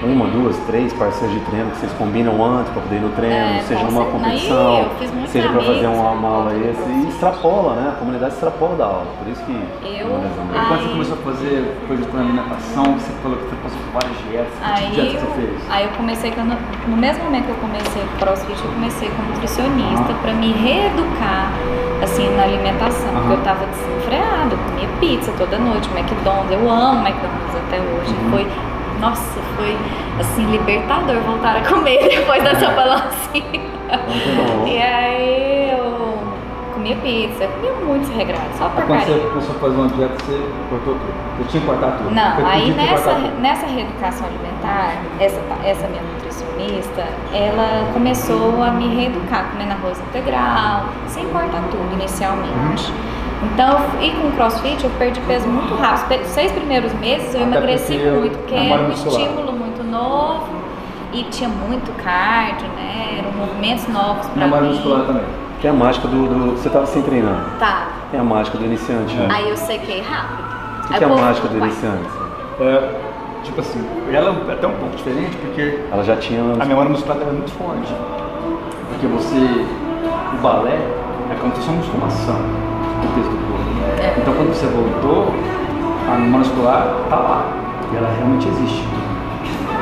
uma, duas, três parceiros de treino que vocês combinam antes para poder ir no treino, É, seja numa competição, Aí seja para fazer uma, uma aula extra e extrapola, né? A comunidade extrapola da aula. Por isso que Eu- E quando você Aí- começou a fazer coisas com alimentação, você falou que você passou por várias dietas. Que tipo Aí, dieta você fez? aí eu comecei, quando, no mesmo momento que eu comecei com crossfit, eu comecei como nutricionista Aham. pra me reeducar assim, na alimentação. Porque eu tava desenfreada, eu comia pizza toda noite, McDonald's, eu amo McDonald's até hoje. Uhum. Foi, nossa, foi assim, libertador voltar a comer depois dessa balancinha. Bom. E aí eu comia pizza, comia muito desregrado, só Aí quando você começou a fazer uma dieta, você cortou tudo. Você tinha que cortar tudo. Não, aí pedir pra nessa, nessa reeducação alimentar, essa, essa minha nutricionista, ela começou a me reeducar, comendo arroz integral, sem cortar tudo inicialmente. Então, e com o crossfit eu perdi peso muito rápido. Os seis primeiros meses eu Até emagreci porque muito, porque é era um muscular. estímulo muito novo e tinha muito cardio, né? Eram movimentos novos pra Memória mim. muscular também. Tem a mágica do, do- Você estava sem treinar. Tá. Tem a mágica do iniciante. né? Aí eu sequei rápido. O que, que é a mágica do ficou, "Uai, iniciante? É, tipo assim, ela é até um pouco diferente porque Ela já tinha. a memória muscular dela é muito forte. Porque você, o balé é como se fosse uma musculação no peso do corpo. É. Então quando você voltou, a memória muscular tá lá. E ela realmente existe.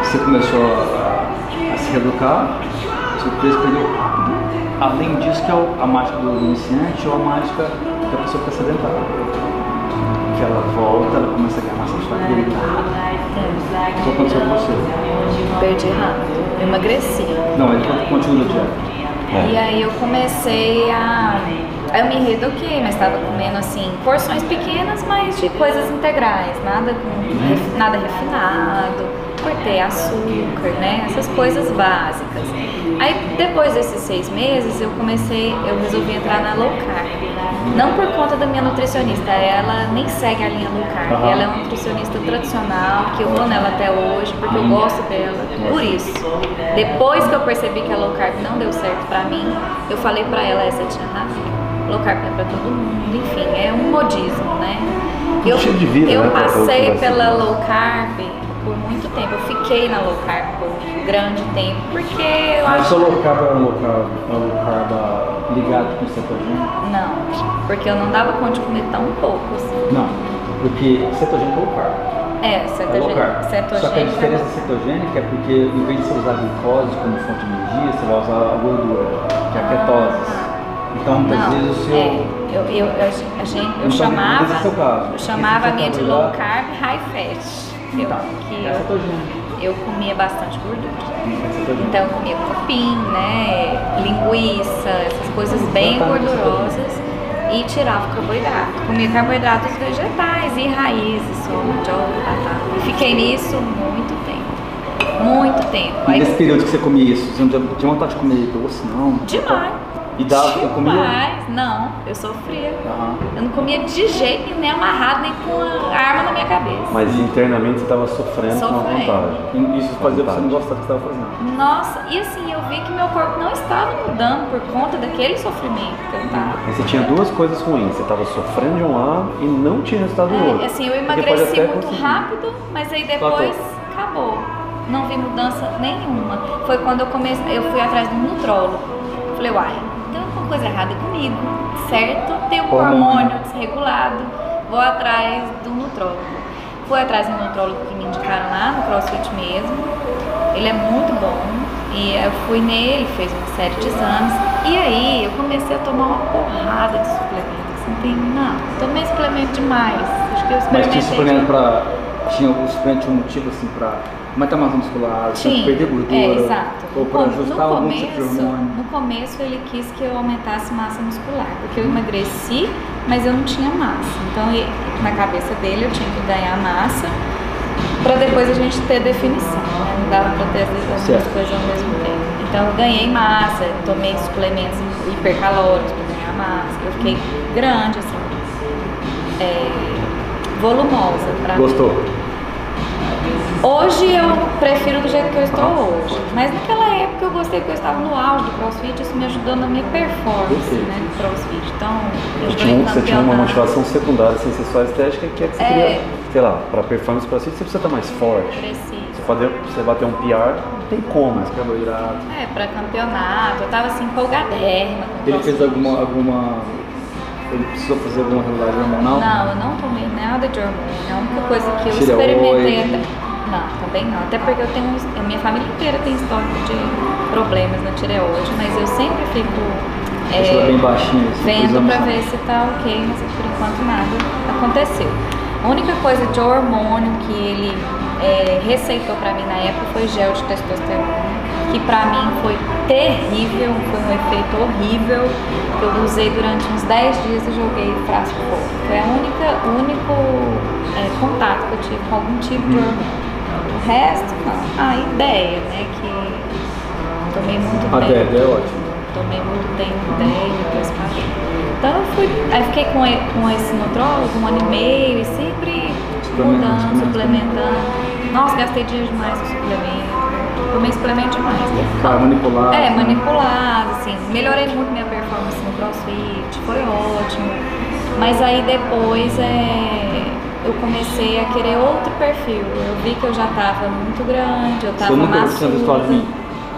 Você começou a, a se reeducar, seu peso perdeu rápido. Além disso, que é a mágica do iniciante ou a mágica da pessoa que está sedentária. Que ela volta, ela começa a ganhar massa muscular rápido. O que aconteceu com você? Perdi rápido. Eu emagreci. Não, ele continua a dieta. É. E aí eu comecei a. Aí eu me reeduquei, mas estava comendo assim, porções pequenas, mas de coisas integrais, nada, com, nada refinado, cortei açúcar, né? Essas coisas básicas. Aí depois desses seis meses eu comecei, eu resolvi entrar na low carb. Não por conta da minha nutricionista, ela nem segue a linha low carb. Aham. Ela é uma nutricionista tradicional, que eu vou nela até hoje, porque eu gosto dela. Por isso. Depois que eu percebi que a low carb não deu certo pra mim, eu falei pra ela, essa tia Rafa, low carb é pra todo mundo, enfim, é um modismo, né? Eu, de vida, eu né, passei pela low carb por muito tempo, eu fiquei na low carb por um grande tempo, porque eu Mas acho o low carb é low carb, é low carb ligado com cetogênico? Não, porque eu não dava conta de comer tão pouco assim. Não, porque cetogênico é low carb. É, É low cetogênico. carb. Só que a cetogênico diferença cetogênica é porque em vez de você usar glicose como fonte de energia, você vai usar a gordura, que é a ketose. Então muitas Não, vezes o seu. é, eu, eu, eu, a gente, eu Então, chamava, é seu caso. eu chamava a minha de low carb high fat. Eu, Tá, que é eu, cetogênico. eu comia bastante gordura. Cetogênico. Então eu comia cupim, né, linguiça, essas coisas bem gordurosas e tirava o carboidrato. Comia carboidratos vegetais e raízes, soja, batata. E fiquei nisso muito tempo. Muito tempo. E Aí, nesse período que você comia isso, você não tinha vontade de comer doce, não? demais. E dava, eu comia? Demais. Não, eu sofria. Aham. Eu não comia de jeito nenhum, nem amarrado, nem com a arma na minha cabeça. Mas internamente você estava sofrendo com a Sofrendo. vontade. E Isso fazia você não gostar do que você estava fazendo. Nossa, e assim, eu vi que meu corpo não estava mudando por conta daquele sofrimento que eu tava. Mas você tinha duas coisas ruins. Você estava sofrendo de um lado e não tinha resultado do É, outro. assim, eu emagreci muito conseguir. rápido, mas aí depois acabou. Não vi mudança nenhuma. Foi quando eu comecei, eu fui atrás de um nutrólogo. Falei, uai, coisa errada comigo, certo? Tem um Hormônio. hormônio desregulado, vou atrás do nutrólogo. Fui atrás do nutrólogo que me indicaram lá no CrossFit mesmo. Ele é muito bom. E eu fui nele, fez uma série de exames. E aí eu comecei a tomar uma porrada de suplemento. Assim, tem, não, tomei suplemento demais. Acho que eu Mas experimentei suplemento pra. Tinha o suplemento tinha um motivo assim pra aumentar a massa muscular, perder gordura. é, exato. Ou pra No- ajustar algum tipo de começo, hormônio. no começo ele quis que eu aumentasse massa muscular, porque eu emagreci mas eu não tinha massa. Então, na cabeça dele, eu tinha que ganhar massa para depois a gente ter definição. Né? Não dava para ter as as duas coisas ao mesmo tempo. Então, eu ganhei massa, tomei suplementos hipercalóricos para ganhar massa. Eu fiquei grande, assim, é, volumosa. Pra Gostou? Hoje eu prefiro do jeito que eu estou hoje. Mas naquela época eu gostei porque eu estava no auge do crossfit, isso me ajudou na minha performance né, do crossfit. Então, eu tinha, um- você tinha uma motivação secundária sem ser só estética, que é que você É. queria, sei lá, pra performance pra você, você precisa estar mais forte. Preciso. Você, fazer, você bater um PR, não tem como. Mais carboidrato. É, pra campeonato, eu tava assim empolgadérrima Ele crossfit. fez alguma, alguma. Ele precisou fazer alguma realidade hormonal? Não, eu não tomei nada de hormônio. A única coisa que eu Tireoide. experimentei até. Não, também não. Até porque eu tenho. A minha família inteira tem histórico de problemas na tireoide, mas eu sempre fico. Ela bem baixinha. assim, vendo pra ver se tá ok, mas por enquanto nada aconteceu. A única coisa de hormônio que ele é, receitou pra mim na época foi gel de testosterona, que pra mim foi terrível, foi um efeito horrível. Eu usei durante uns 10 dias e joguei frasco fora. Foi a única, o único é, contato que eu tive com algum tipo de hormônio. O resto, não. A ideia, né, que tomei muito A bem. Deb é ótimo. Tomei muito tempo ideia, depois parei. Então eu fui, aí fiquei com, com esse nutrólogo um ano e meio e sempre mudando, suplementando. suplementando. Nossa, gastei dinheiro demais com suplemento. Tomei suplemento demais. Cara, manipulado. É, né? manipulado, assim. Melhorei muito minha performance no crossfit, foi ótimo. Mas aí depois é, eu comecei a querer outro perfil. Eu vi que eu já tava muito grande, eu tava Você maçuda. mim?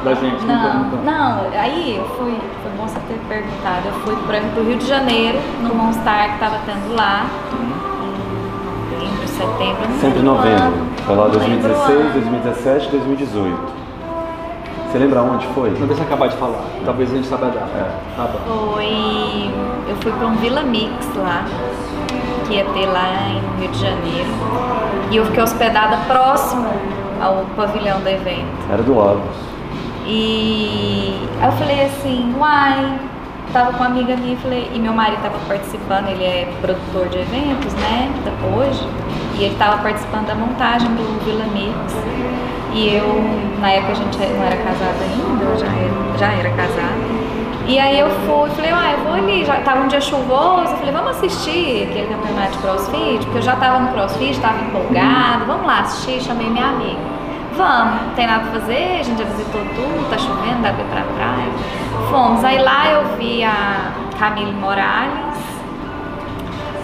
Da gente? Não, nunca. não, aí eu fui, foi bom você ter perguntado, eu fui para o Rio de Janeiro, no Monstar que tava tendo lá, em novembro, setembro, não Sempre novembro. Foi lá não lembro o 2016, ano. 2017, 2018. Você lembra onde foi? Não deixa eu acabar de falar. Talvez a gente saiba dar. É. Tá bom. Foi, eu fui para um Vila Mix lá, que ia ter lá em Rio de Janeiro, e eu fiquei hospedada próximo ao pavilhão do evento. Era do lado. E aí eu falei assim, uai, tava com uma amiga minha e falei, e meu marido tava participando, ele é produtor de eventos, né, da- hoje, e ele tava participando da montagem do Vila Mix. E eu, na época a gente não era casada ainda, eu já era, já era casada. E aí eu fui, falei, uai, eu vou ali, já tava um dia chuvoso, eu falei, vamos assistir aquele campeonato de crossfit, porque eu já tava no crossfit, tava empolgada, vamos lá assistir, chamei minha amiga. Vamos, não tem nada pra fazer, a gente já visitou tudo, tá chovendo, dá pra ir pra praia. Fomos, aí lá eu vi a Camille Morales,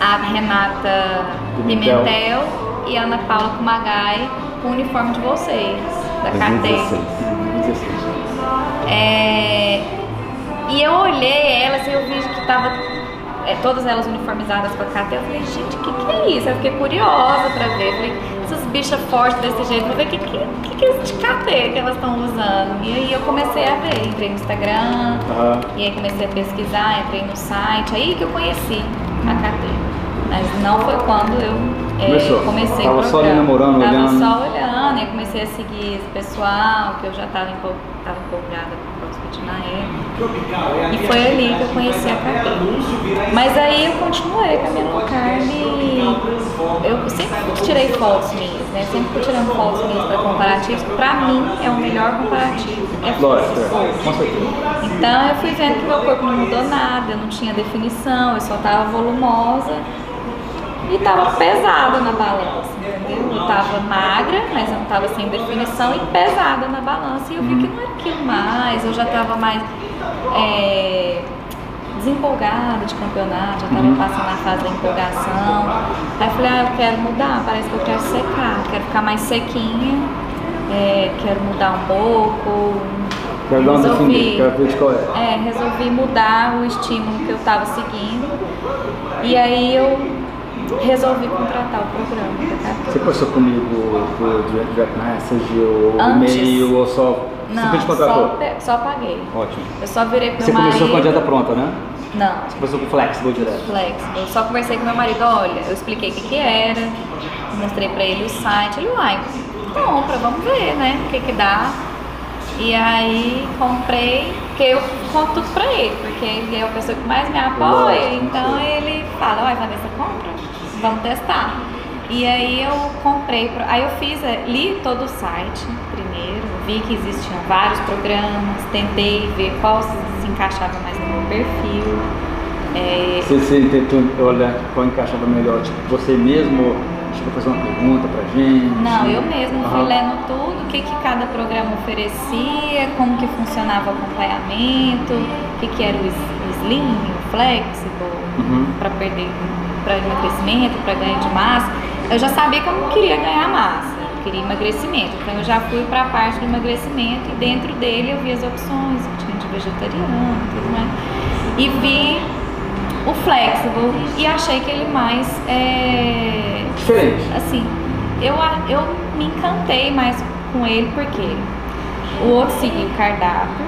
a Renata Pimentel. Pimentel, e a Ana Paula Kumagai com o uniforme de vocês, da carteira. 2016. 2016. É, e eu olhei elas e eu vi que tava é, todas elas uniformizadas com a KT. Eu falei, gente, o que, que é isso? Eu fiquei curiosa pra ver. Falei, essas bichas fortes desse jeito, vou ver o que, que, que, é esse de KT que elas estão usando. E aí eu comecei a ver, entrei no Instagram, Aham. e aí comecei a pesquisar, entrei no site, aí que eu conheci a KT. Mas não foi quando eu é, comecei Tava o só ali programa. namorando, Tava olhando. só olhando, e comecei a seguir esse pessoal, que eu já estava empol tava empolgada com o CrossFit na época. E foi ali que eu conheci a KT. Mas aí eu continuei com a e eu sempre tirei fotos minhas, né? Sempre fui tirando fotos minhas para comparativos. Pra mim é o melhor comparativo. É Lógico, é. com certeza. Então eu fui vendo que meu corpo não mudou nada, eu não tinha definição, eu só tava volumosa e tava pesada na balança, entendeu? Eu tava magra, mas eu não tava sem definição e pesada na balança. E eu vi que não era aquilo mais, eu já tava mais é, desempolgada de campeonato, já tava passando a fase da empolgação. Aí eu falei, ah, eu quero mudar, parece que eu quero secar, quero ficar mais sequinha, é, quero mudar um pouco. Quero dar uma Resolvi. definida, qual é. É, resolvi mudar o estímulo que eu estava seguindo. E aí eu resolvi contratar o programa KT. Você passou comigo por Direct Message ou Antes. e-mail ou só Não, simplesmente só, contratou? pe- só paguei. Ótimo. Eu só virei pro Você meu começou com a marido. dieta pronta, né? Não, Você começou com Flexible direto. flexible. Eu só conversei com meu marido, olha, eu expliquei o que, que era, mostrei pra ele o site. Ele, uai, compra, vamos ver, né? O que que dá. E aí comprei, porque eu conto tudo pra ele, porque ele é a pessoa que mais me apoia, então ele fala, olha Vanessa, compra, vamos testar. E aí eu comprei, aí eu fiz, eh, li todo o site primeiro, vi que existiam vários programas, tentei ver qual se encaixava mais no meu perfil. É, Você, você tentou olhar qual encaixava melhor, tipo, você mesmo tipo, fazer uma pergunta pra gente? Não, eu mesmo fui lendo tudo, o que, que cada programa oferecia, como que funcionava o acompanhamento, o que, que era o slim, o flexible, Uhum. para perder, para emagrecimento, para ganho de massa. Eu já sabia que eu não queria ganhar massa, eu queria emagrecimento. Então eu já fui para a parte do emagrecimento e dentro dele eu vi as opções, que tinha de vegetariano, tudo mais. E vi o flexible e achei que ele mais é, Diferente. assim, eu, eu me encantei mais com ele porque o outro seguia o cardápio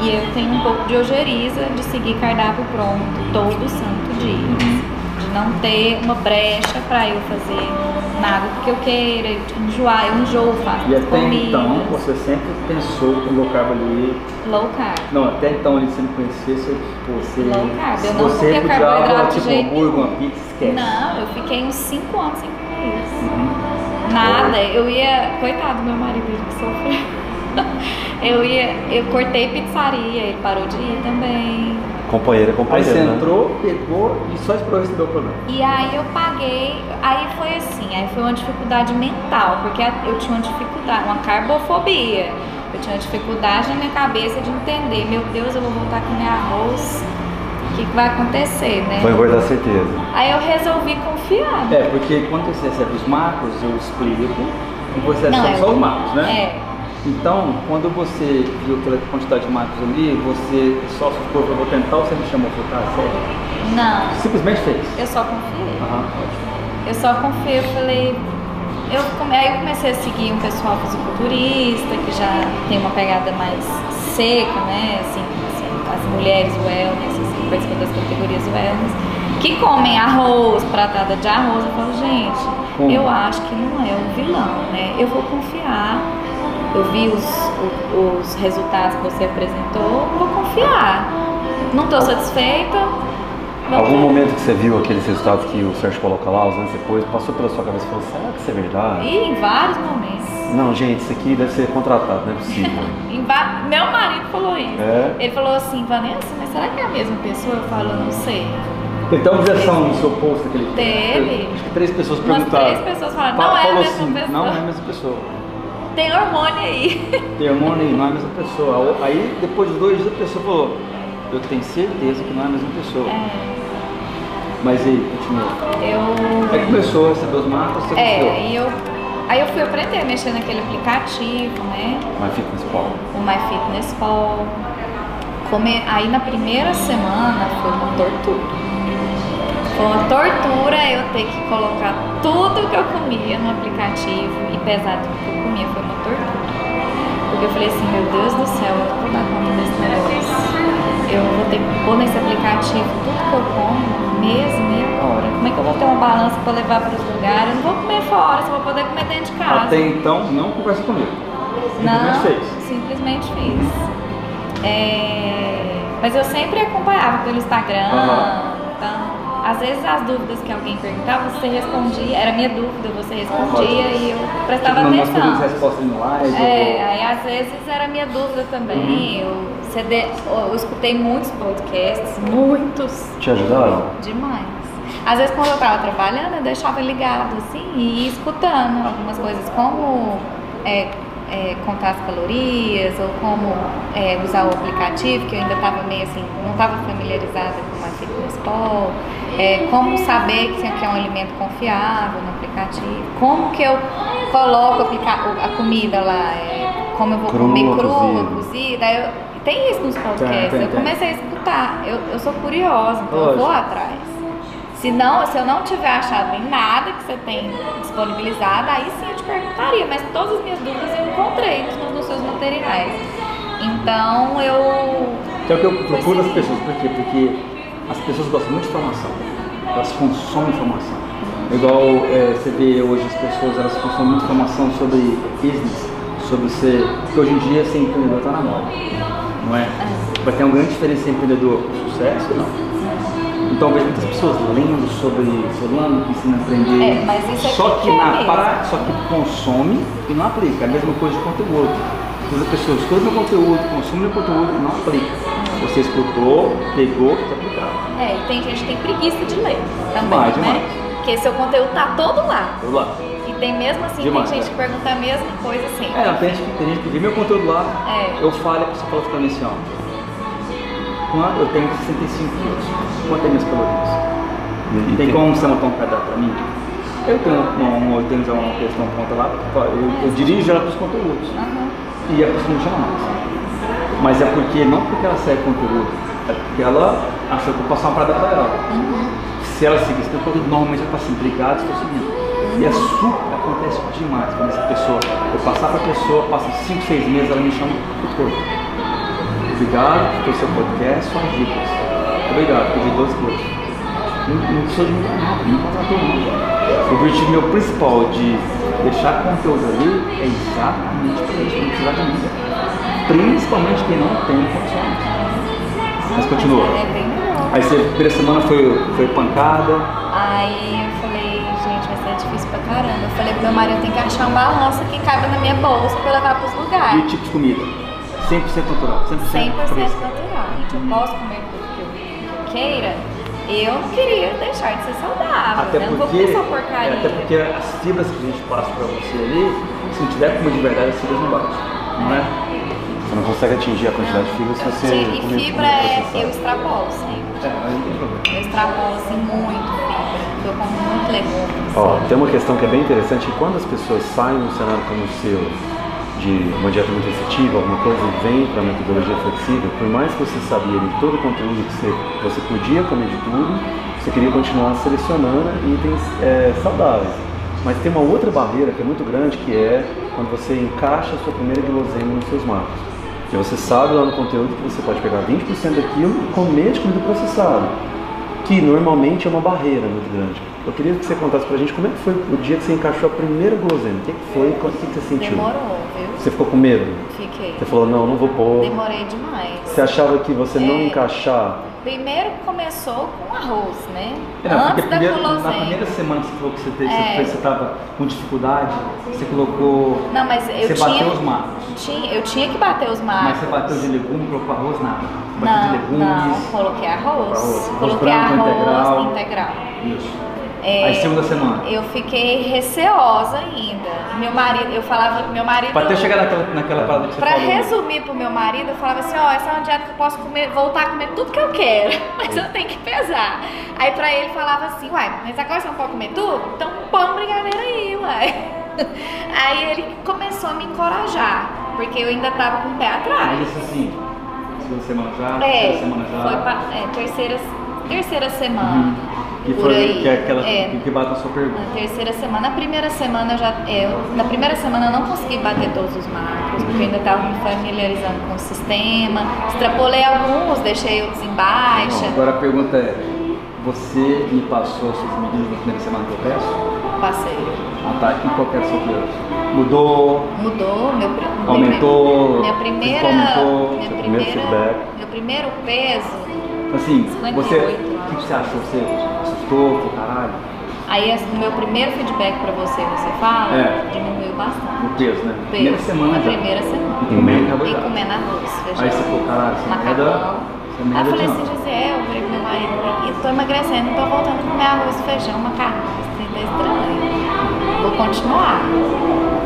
e eu tenho um pouco de ojeriza de seguir cardápio pronto todo santo dia. Não ter uma brecha pra eu fazer nada que eu queira, enjoar, eu enjoo fácil E até comidas. então você sempre pensou que o low carb ali. Low carb. Não, até então ali você não conhecia, você, Low carb, se eu não você comia carboidrato de tipo jeito hambúrguer, uma pizza, esquece. Não, eu fiquei uns 5 anos sem comer isso. Uhum. Nada, eu ia. Coitado do meu marido, ele que sofreu. Eu ia. Eu cortei pizzaria, ele parou de ir também. Companheira, Aí companheira. você né? entrou, pegou e só esperou receber o programa. E aí eu paguei. Aí foi assim, aí foi uma dificuldade mental, porque eu tinha uma dificuldade, uma carbofobia. Eu tinha uma dificuldade na minha cabeça de entender, meu Deus, eu vou voltar a comer arroz. O que, que vai acontecer, né? Vou engordar certeza. Aí eu resolvi confiar. É, porque quando você recebe os macros, eu explico, e você recebe é- só os macros, né? É. Então, quando você viu aquela quantidade de macros ali, você só ficou, eu vou tentar, ou você me chamou para tá, sério? Não, Simplesmente fez. eu só confiei. Ótimo. Eu só confiei, eu falei. Eu, aí eu comecei a seguir um pessoal fisiculturista que já tem uma pegada mais seca, né? Assim, assim, as mulheres wellness, assim, participam das categorias wellness, que comem arroz, pratada de arroz. Eu falo, gente, Como? eu acho que não é o vilão, né? Eu vou confiar. Eu vi os, os resultados que você apresentou, vou confiar. Não estou satisfeita. Algum ver. momento que você viu aqueles resultados que o Sérgio coloca lá, os anos depois, passou pela sua cabeça e falou, será que isso é verdade? E em vários momentos. Não, gente, isso aqui deve ser contratado, não é possível. Meu marido falou isso. É? Ele falou assim, Vanessa, mas será que é a mesma pessoa? Eu falo, não sei. Teve até uma objeção no seu post aquele dia. Teve. Acho que três pessoas Umas perguntaram. três pessoas falaram, Fa- não é a mesma assim, pessoa. Não é a mesma pessoa. Tem hormônio aí. Tem hormônio aí, não é a mesma pessoa. Aí, depois de dois dias, a pessoa falou, eu tenho certeza que não é a mesma pessoa. É, Mas aí, continua. eu... Aí começou a receber os marcos, você É, aí eu, aí eu fui aprender a mexer naquele aplicativo, né? Mas fitness pau. O MyFitnessPal. Come... Aí na primeira semana foi uma tortura. Foi uma tortura eu ter que colocar tudo que eu comia no aplicativo e pesar tudo que eu comia. Foi uma tortura. Porque eu falei assim, meu Deus do céu, eu não vou dar conta desse negócio. Eu vou ter que pôr nesse aplicativo tudo que eu como, mesmo e agora. Como é que eu vou ter uma balança para levar para os lugares? Eu não vou comer fora, só vou poder comer dentro de casa. Até então, não conversa comigo. Não, Simplesmente fez. simplesmente fiz. É, Mas eu sempre acompanhava pelo Instagram. Aham. Às vezes as dúvidas que alguém perguntava, você respondia, era minha dúvida, você respondia e eu prestava Tipo, nós atenção. resposta no live. É, aí às vezes era minha dúvida também. Eu, CD, eu escutei muitos podcasts, muitos. Te ajudaram? Demais. Às vezes quando eu tava trabalhando, eu deixava ligado assim e ia escutando algumas coisas como é, é, contar as calorias ou como é, usar o aplicativo, que eu ainda estava meio assim, não estava familiarizada com FitnessPal, é, como saber que é um alimento confiável no aplicativo, como que eu coloco o- a comida lá, é, como eu vou Crua, comer crua, cozida. eu- tem isso nos podcasts, tem, eu tem. comecei a escutar, eu, eu sou curiosa, então eu vou atrás. Se, não, se eu não tiver achado em nada que você tem disponibilizado, aí sim eu te perguntaria, mas todas as minhas dúvidas eu encontrei nos, nos seus materiais. Então eu. Que é o que eu procuro seguir. pessoas. Por quê? Porque as pessoas gostam muito de informação. Elas consomem informação. Igual é, você vê hoje as pessoas, elas consomem muita informação sobre business, sobre ser. Porque hoje em dia ser empreendedor está na moda. Não é? Vai ter uma grande diferença entre empreendedor sucesso ou não. Então vejo muitas pessoas lendo sobre fulano que ensina a aprender. É, mas isso é só que que quer na só que consome e não aplica. É a mesma coisa de conteúdo. Todas as pessoas escutam meu conteúdo, consomem meu conteúdo e não aplica. Você escutou, pegou, quer aplicar. É, e tem gente que tem preguiça de ler também, Demais, né? demais. Porque seu conteúdo tá todo lá. Vamos lá. E tem mesmo assim, Demais, tem gente é. que pergunta a mesma coisa sempre. É, não, tem gente, que- tem gente que vê meu conteúdo lá, É. eu falo e a pessoa fala pra mim assim, ó. Quando eu tenho 65 quilos, quanto é minhas calorias? E- e Tem como você montar um cardápio pra mim? Eu tenho uma, uma, eu tenho uma questão pronta lá, eu, eu dirijo ela pros conteúdos. Aham. E a pessoa não chama mais. Mas é porque, não porque ela segue conteúdo, é porque ela achou que eu passar uma parada pra ela. Se ela seguir esse conteúdo, normalmente ela fala assim, obrigado, estou seguindo. E é super, acontece demais quando essa pessoa, eu passar pra pessoa, passa 5, 6 meses, ela me chama o corpo. Obrigado pelo seu podcast, suas dicas. Obrigado, pedi 12 coisas. Não, não sou de mudar nada, não contratou não. O objetivo meu principal de deixar conteúdo ali é exatamente para isso, não precisar de mim. Principalmente quem não tem condições. Mas continua. É. Aí você, primeira semana foi, foi pancada. Aí eu falei, gente, vai ser difícil pra caramba. Eu falei pro meu marido, tem que achar uma balança que caiba na minha bolsa pra eu levar pros E lugares. tipo de comida? 100% natural. 100%, 100% fresco. natural. Gente, eu posso comer tudo que eu, que eu queira. Eu não queria deixar de ser saudável. Até né? eu não vou porque, comer só porcaria. é, até porque as fibras que a gente passa pra você ali, se não tiver comida de verdade, as fibras não batem. Não é? Você não consegue atingir a quantidade de fibra se você Sim, e comer fibra é, eu extrapolo sempre. É, aí não tem problema. Eu extrapolo assim muito fibra. Eu como muito legume. Ó, tem uma questão que é bem interessante, que quando as pessoas saem num cenário como o seu, de uma dieta muito restritiva, alguma coisa, e vem para a metodologia flexível, por mais que você sabia de todo o conteúdo que você, você podia comer de tudo, você queria continuar selecionando itens é, saudáveis. Mas tem uma outra barreira que é muito grande, que é quando você encaixa a sua primeira gulosema nos seus macros. Que você sabe lá no conteúdo que você pode pegar 20% daquilo e comer de comida processada que normalmente é uma barreira muito grande. Eu queria que você contasse pra gente como é que foi o dia que você encaixou a primeira guloseima. O que, que foi? O que, que você sentiu? Demorou, viu? Você ficou com medo? Fiquei. Você falou, não, não vou pôr. Demorei demais. Você achava que você não É. encaixar? Primeiro começou com arroz, né? É, não, porque Antes da primeiro, na primeira semana que você falou que você teve, É. você estava com dificuldade, você colocou. Não, mas eu você tinha. bateu os macros. Tinha, eu tinha que bater os macros. Mas você bateu de legume, colocou arroz, nada. Você bateu Não, de legumes. não, coloquei arroz. Arroz. Arroz Coloquei branco, arroz integral. integral. Isso. É, Aí segunda semana. Eu fiquei receosa ainda. Meu marido, eu falava pro meu marido. Pra até chegar naquela, naquela parada que você Pra falou. resumir pro meu marido, eu falava assim, ó, essa é uma dieta que eu posso comer, voltar a comer tudo que eu quero, mas eu tenho que pesar. Aí pra ele falava assim, uai, mas agora você não pode comer tudo? Então um brigadeiro aí, uai. Aí ele começou a me encorajar, porque eu ainda tava com o pé atrás. Mas isso assim, segunda semana já, É, terceira semana já. foi pra, é, terceira, terceira semana. Uhum. Que foi aí. que é aquela É. que, que bate a sua pergunta. Na terceira semana, na primeira semana eu já. Eu, na primeira semana eu não consegui bater todos os macros, porque eu ainda estava me familiarizando com o sistema. Extrapolei alguns, deixei outros em baixa. Bom, agora a pergunta é, você me passou as suas medidas na primeira semana que eu peço? Passei. Ah tá, e qual que era o seu peso? Mudou? Mudou, meu, Aumentou? Minha primeira. Aumentou? Minha primeiro primeira feedback. meu primeiro peso. Assim, 58, você, o que que você achou? Você caralho? Aí o meu primeiro feedback pra você, você fala, É. diminuiu bastante. O peso, né? Peso. Primeira semana Na já. primeira semana. E comendo E carboidrato. comendo arroz, feijão. Aí você falou, caralho, merda... macarrão. Aí eu merda falei assim. José, eu falei pro meu marido, e tô emagrecendo, tô voltando a comer arroz, feijão, macarrão. Isso tá estranho. Vou continuar.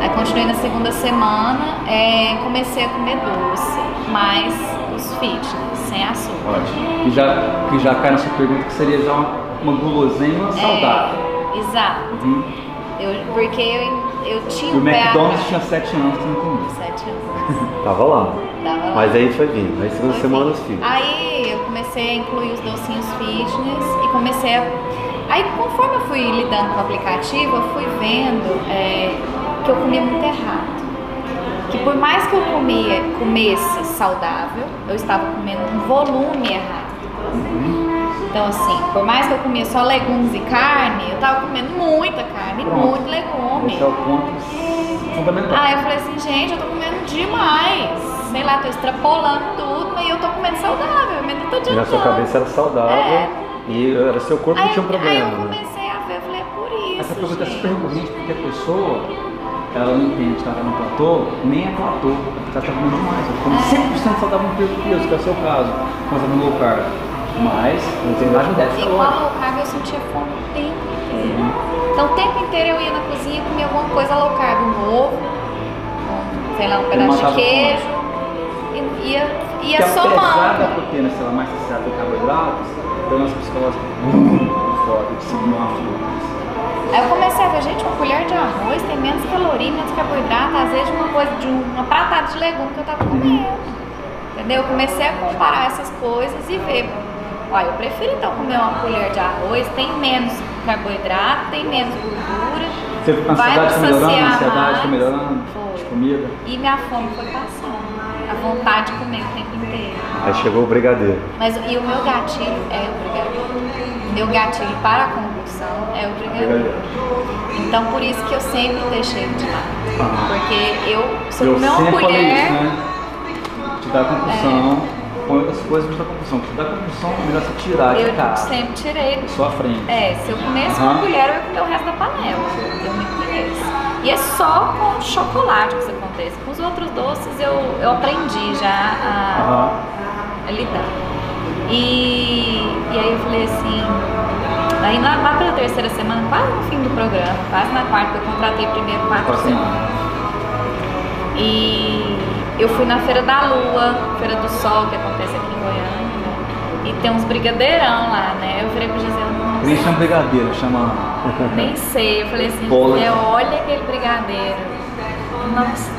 Aí continuei na segunda semana, é, comecei a comer doce, mas os fitness, sem açúcar. Ótimo. Que já, que já cai na sua pergunta, que seria já uma, uma guloseima saudável. É, exato. Uhum. Eu, porque eu, eu tinha E o um pé McDonald's atrás. tinha 7 anos que não comia. Sete anos. Tava lá. Tava lá. Mas aí foi vindo. Aí segunda semana os filhos. Aí eu comecei a incluir os docinhos fitness e comecei a. Aí conforme eu fui lidando com o aplicativo, eu fui vendo é, que eu comia muito errado. Que por mais que eu comia, comesse saudável, eu estava comendo um volume errado. Então assim, por mais que eu comia só legumes e carne, eu estava comendo muita carne e Pronto. muito legume. Esse é o ponto Fundamental. Aí eu falei assim, gente, eu tô comendo demais. Sei lá, tô extrapolando tudo, e eu tô comendo saudável, mas não tô E adiantando. na sua cabeça era saudável É. e era seu corpo aí, que tinha um aí problema, eu né? comecei a ver, eu falei, é por isso. Essa pergunta é super recorrente porque a pessoa, ela não entende que ela tá no platô, nem é platô, é porque ela tá comendo demais. Ela come 100% saudável no peso que é o seu caso, quando você tá no low carb. Mas, não tem mais de 10 E calóricas. low carb eu sentia fome o tempo inteiro. Então o tempo inteiro eu ia na cozinha e comia alguma coisa low carb, um ovo, sei lá, um pedaço de queijo. E ia, ia Porque apesar da somando. proteína ser mais saciada do carboidratos, umas psicológicas muito forte de seguir uma fruta. Aí eu comecei a ver, gente, uma colher de arroz tem menos caloria, menos carboidrato, às vezes de uma coisa, de uma pratada de legume que eu tava comendo. Entendeu? Eu comecei a comparar essas coisas e ver. Olha, eu prefiro então comer uma colher de arroz, tem menos carboidrato, tem menos gordura. Você a Vai ansiedade foi me melhorando, ansiedade foi mais. melhorando Foi. de comida. E minha fome foi passando. A vontade de comer o tempo inteiro. Aí chegou o brigadeiro. Mas e o meu gatilho é o brigadeiro. Meu gatilho para a compulsão é o brigadeiro. Então por isso que eu sempre deixei de lado. Porque eu, se eu uma sempre falei colher. isso, né? Te dá compulsão, põe outras coisas dá compulsão. Te dá compulsão, é melhor você tirar de Eu casa. sempre tirei. da Sua frente. É, se eu comesse Aham. uma colher, eu ia comer o resto da panela. Eu me conheço. E é só com chocolate que isso acontece. Com os outros doces eu, eu aprendi já a, Aham. a lidar. E, e aí eu falei assim, aí lá, lá pela terceira semana, quase no fim do programa, quase na quarta, eu contratei primeiro Quatro semanas. E eu fui na Feira da Lua, Feira do Sol, que acontece aqui em Goiânia? E tem uns brigadeirão lá, né? Eu falei pro Gisele, nossa, Nem chama brigadeiro, chama. nem sei. Eu falei assim, Bola. Gisele, olha aquele brigadeiro. Nossa,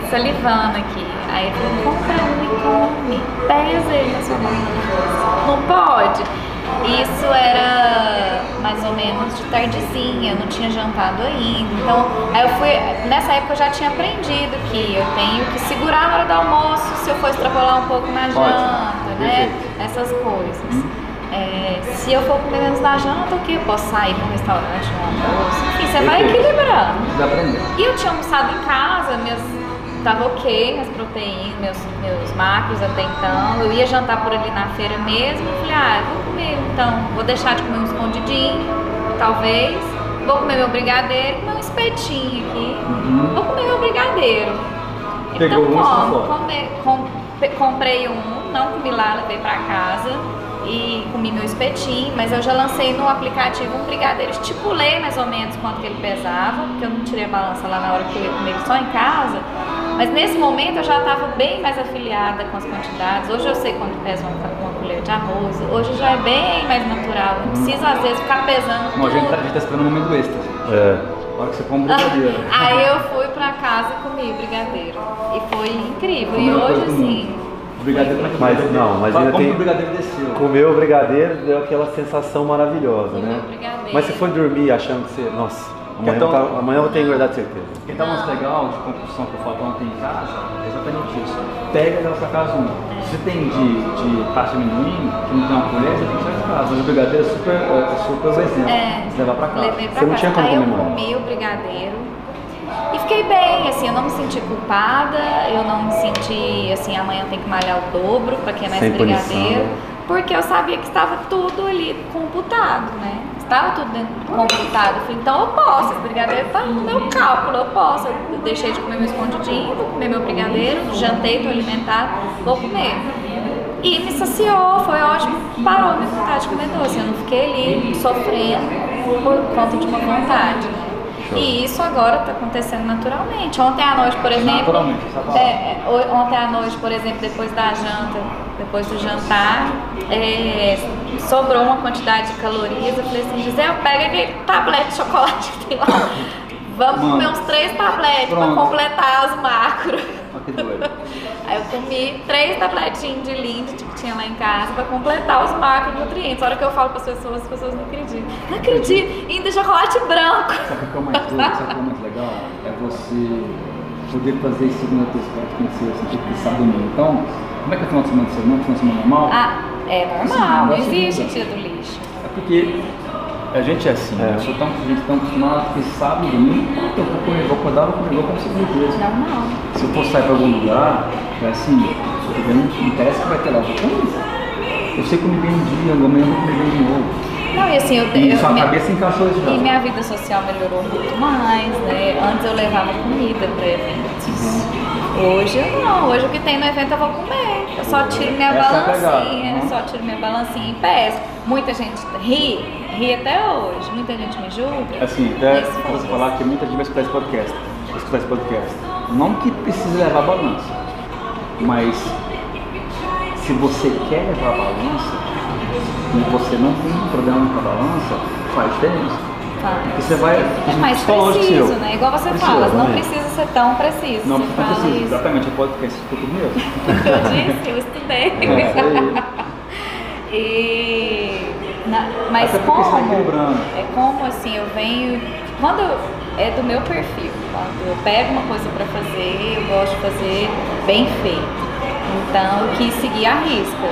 tô salivando aqui. Aí ele falou, compra um e come. Pesa ele na sua mão. Não pode. Isso era mais ou menos de tardezinha, eu não tinha jantado ainda. Então, aí eu fui. Nessa época eu já tinha aprendido que eu tenho que segurar na hora do almoço se eu for extrapolar um pouco na Ótimo, janta, né? perfeito. Essas coisas. É, se eu for comer menos na janta, o que? Eu posso sair para um restaurante, um almoço. Enfim, você vai Perfeito. equilibrando. Precisa aprender. E eu tinha almoçado em casa, meus, tava ok, minhas proteínas, meus, meus macros até então. Eu ia jantar por ali na feira mesmo. Eu falei, ah, eu vou comer então, vou deixar de comer um escondidinho, talvez. Vou comer meu brigadeiro, comer um espetinho aqui. Uhum. Vou comer meu brigadeiro. Pegou então um como, come- com- comprei um, não comi lá, levei pra casa e comi meu espetinho, mas eu já lancei no aplicativo um brigadeiro, estipulei mais ou menos quanto que ele pesava, porque eu não tirei a balança lá na hora que eu ia comer só em casa. Mas nesse momento eu já estava bem mais afiliada com as quantidades. Hoje eu sei quanto pesa uma, uma colher de arroz. Hoje já é bem mais natural. Não precisa às vezes ficar pesando Bom, a gente, tá, gente tá esperando um momento extra. É. A hora que você come brigadeiro. Aí eu fui pra casa e comi brigadeiro. E foi incrível. E Comeu hoje, coisa do mundo. assim, Brigadeiro como é que Mas não, mas ainda tem- o brigadeiro desceu. Comer o brigadeiro deu aquela sensação maravilhosa, Comer né? o brigadeiro. Mas você foi dormir achando que você. Nossa, amanhã, Então- eu tá- amanhã eu vou ter engordado de certeza. Quem tá mais legal de compulsão que eu falo ontem em casa é exatamente isso. Pega ela pra casa um. Se tem de, de parte de amendoim, que não tem uma colher, você tem que tirar de casa. Mas o brigadeiro é super, é super o exemplo. É, Você levar pra casa. levei pra Você não casa. tinha como eu comer mais. comi o brigadeiro e fiquei bem, assim, eu não me senti culpada, eu não me senti assim, amanhã eu tenho que malhar o dobro pra quem é mais Sem brigadeiro, punição. porque eu sabia que estava tudo ali computado, né? Estava tudo dentro, computado. Eu falei, então eu posso, esse brigadeiro tá no meu cálculo, eu posso. Eu deixei de comer meu escondidinho, vou comer meu brigadeiro, jantei, tô alimentada, vou comer. E me saciou, foi ótimo, parou minha vontade de comer doce. Eu não fiquei ali sofrendo por conta de uma vontade. Né? E isso agora está acontecendo naturalmente. Ontem à noite, por exemplo. Naturalmente, essa é, é, ontem à noite, por exemplo, depois da janta, depois do jantar, é, sobrou uma quantidade de calorias. Eu falei assim, Gisele, pega aquele tablete de chocolate que tem lá. Vamos Mano. comer uns três tabletes para completar as macros. Que. Aí eu comi três tabletinhos de Lindt que tinha lá em casa pra completar os macronutrientes. A hora que eu falo para as pessoas, as pessoas não acreditam. Não acredito, ainda chocolate branco. Sabe o que é o mais doido? Sabe o que é mais legal? É você poder fazer isso segunda, terça, quarta, quinta, sexta, sexta, que sábado, domingo. Então, como é que é o final de semana de semana? Final de semana normal? Ah, é normal, não Segunda, existe segunda. dia do lixo. É porque A gente é assim, É. eu sou tão, a gente tão acostumado que sábado, domingo, eu vou comer, vou acordar, vou comer, vou comer segunda Normal. Se eu for sair pra algum lugar, é assim, eu não interessa que vai ter lá, eu vou comer. Eu sei comer bem um dia, amanhã eu vou comer bem de novo. Não, e assim, eu, E eu sua minha- cabeça encaixou isso já. E minha vida social melhorou muito mais, né? Antes eu levava comida para eventos. Hoje eu não. Hoje o que tem no evento eu vou comer. Eu só tiro minha Essa é pegada. balancinha, Uhum. só tiro minha balancinha e peço. Muita gente ri, ri até hoje. Muita gente me julga. Assim, até você falar que muita gente vai escutar esse podcast. Vai escutar esse podcast. Não que precise levar balança, mas se você quer levar balança e você não tem problema com a balança, faz diferença. Tá. Porque você vai. É mais preciso, seu. né? Igual você Precisa, fala, não né? precisa ser tão preciso. Não, precisa. isso. Exatamente, o podcast ficou tudo mesmo. Eu disse, eu estudei. É, aí. E na- mas tá como é como assim eu venho quando eu- é do meu perfil quando eu pego uma coisa para fazer eu gosto de fazer bem feito então eu quis seguir a risca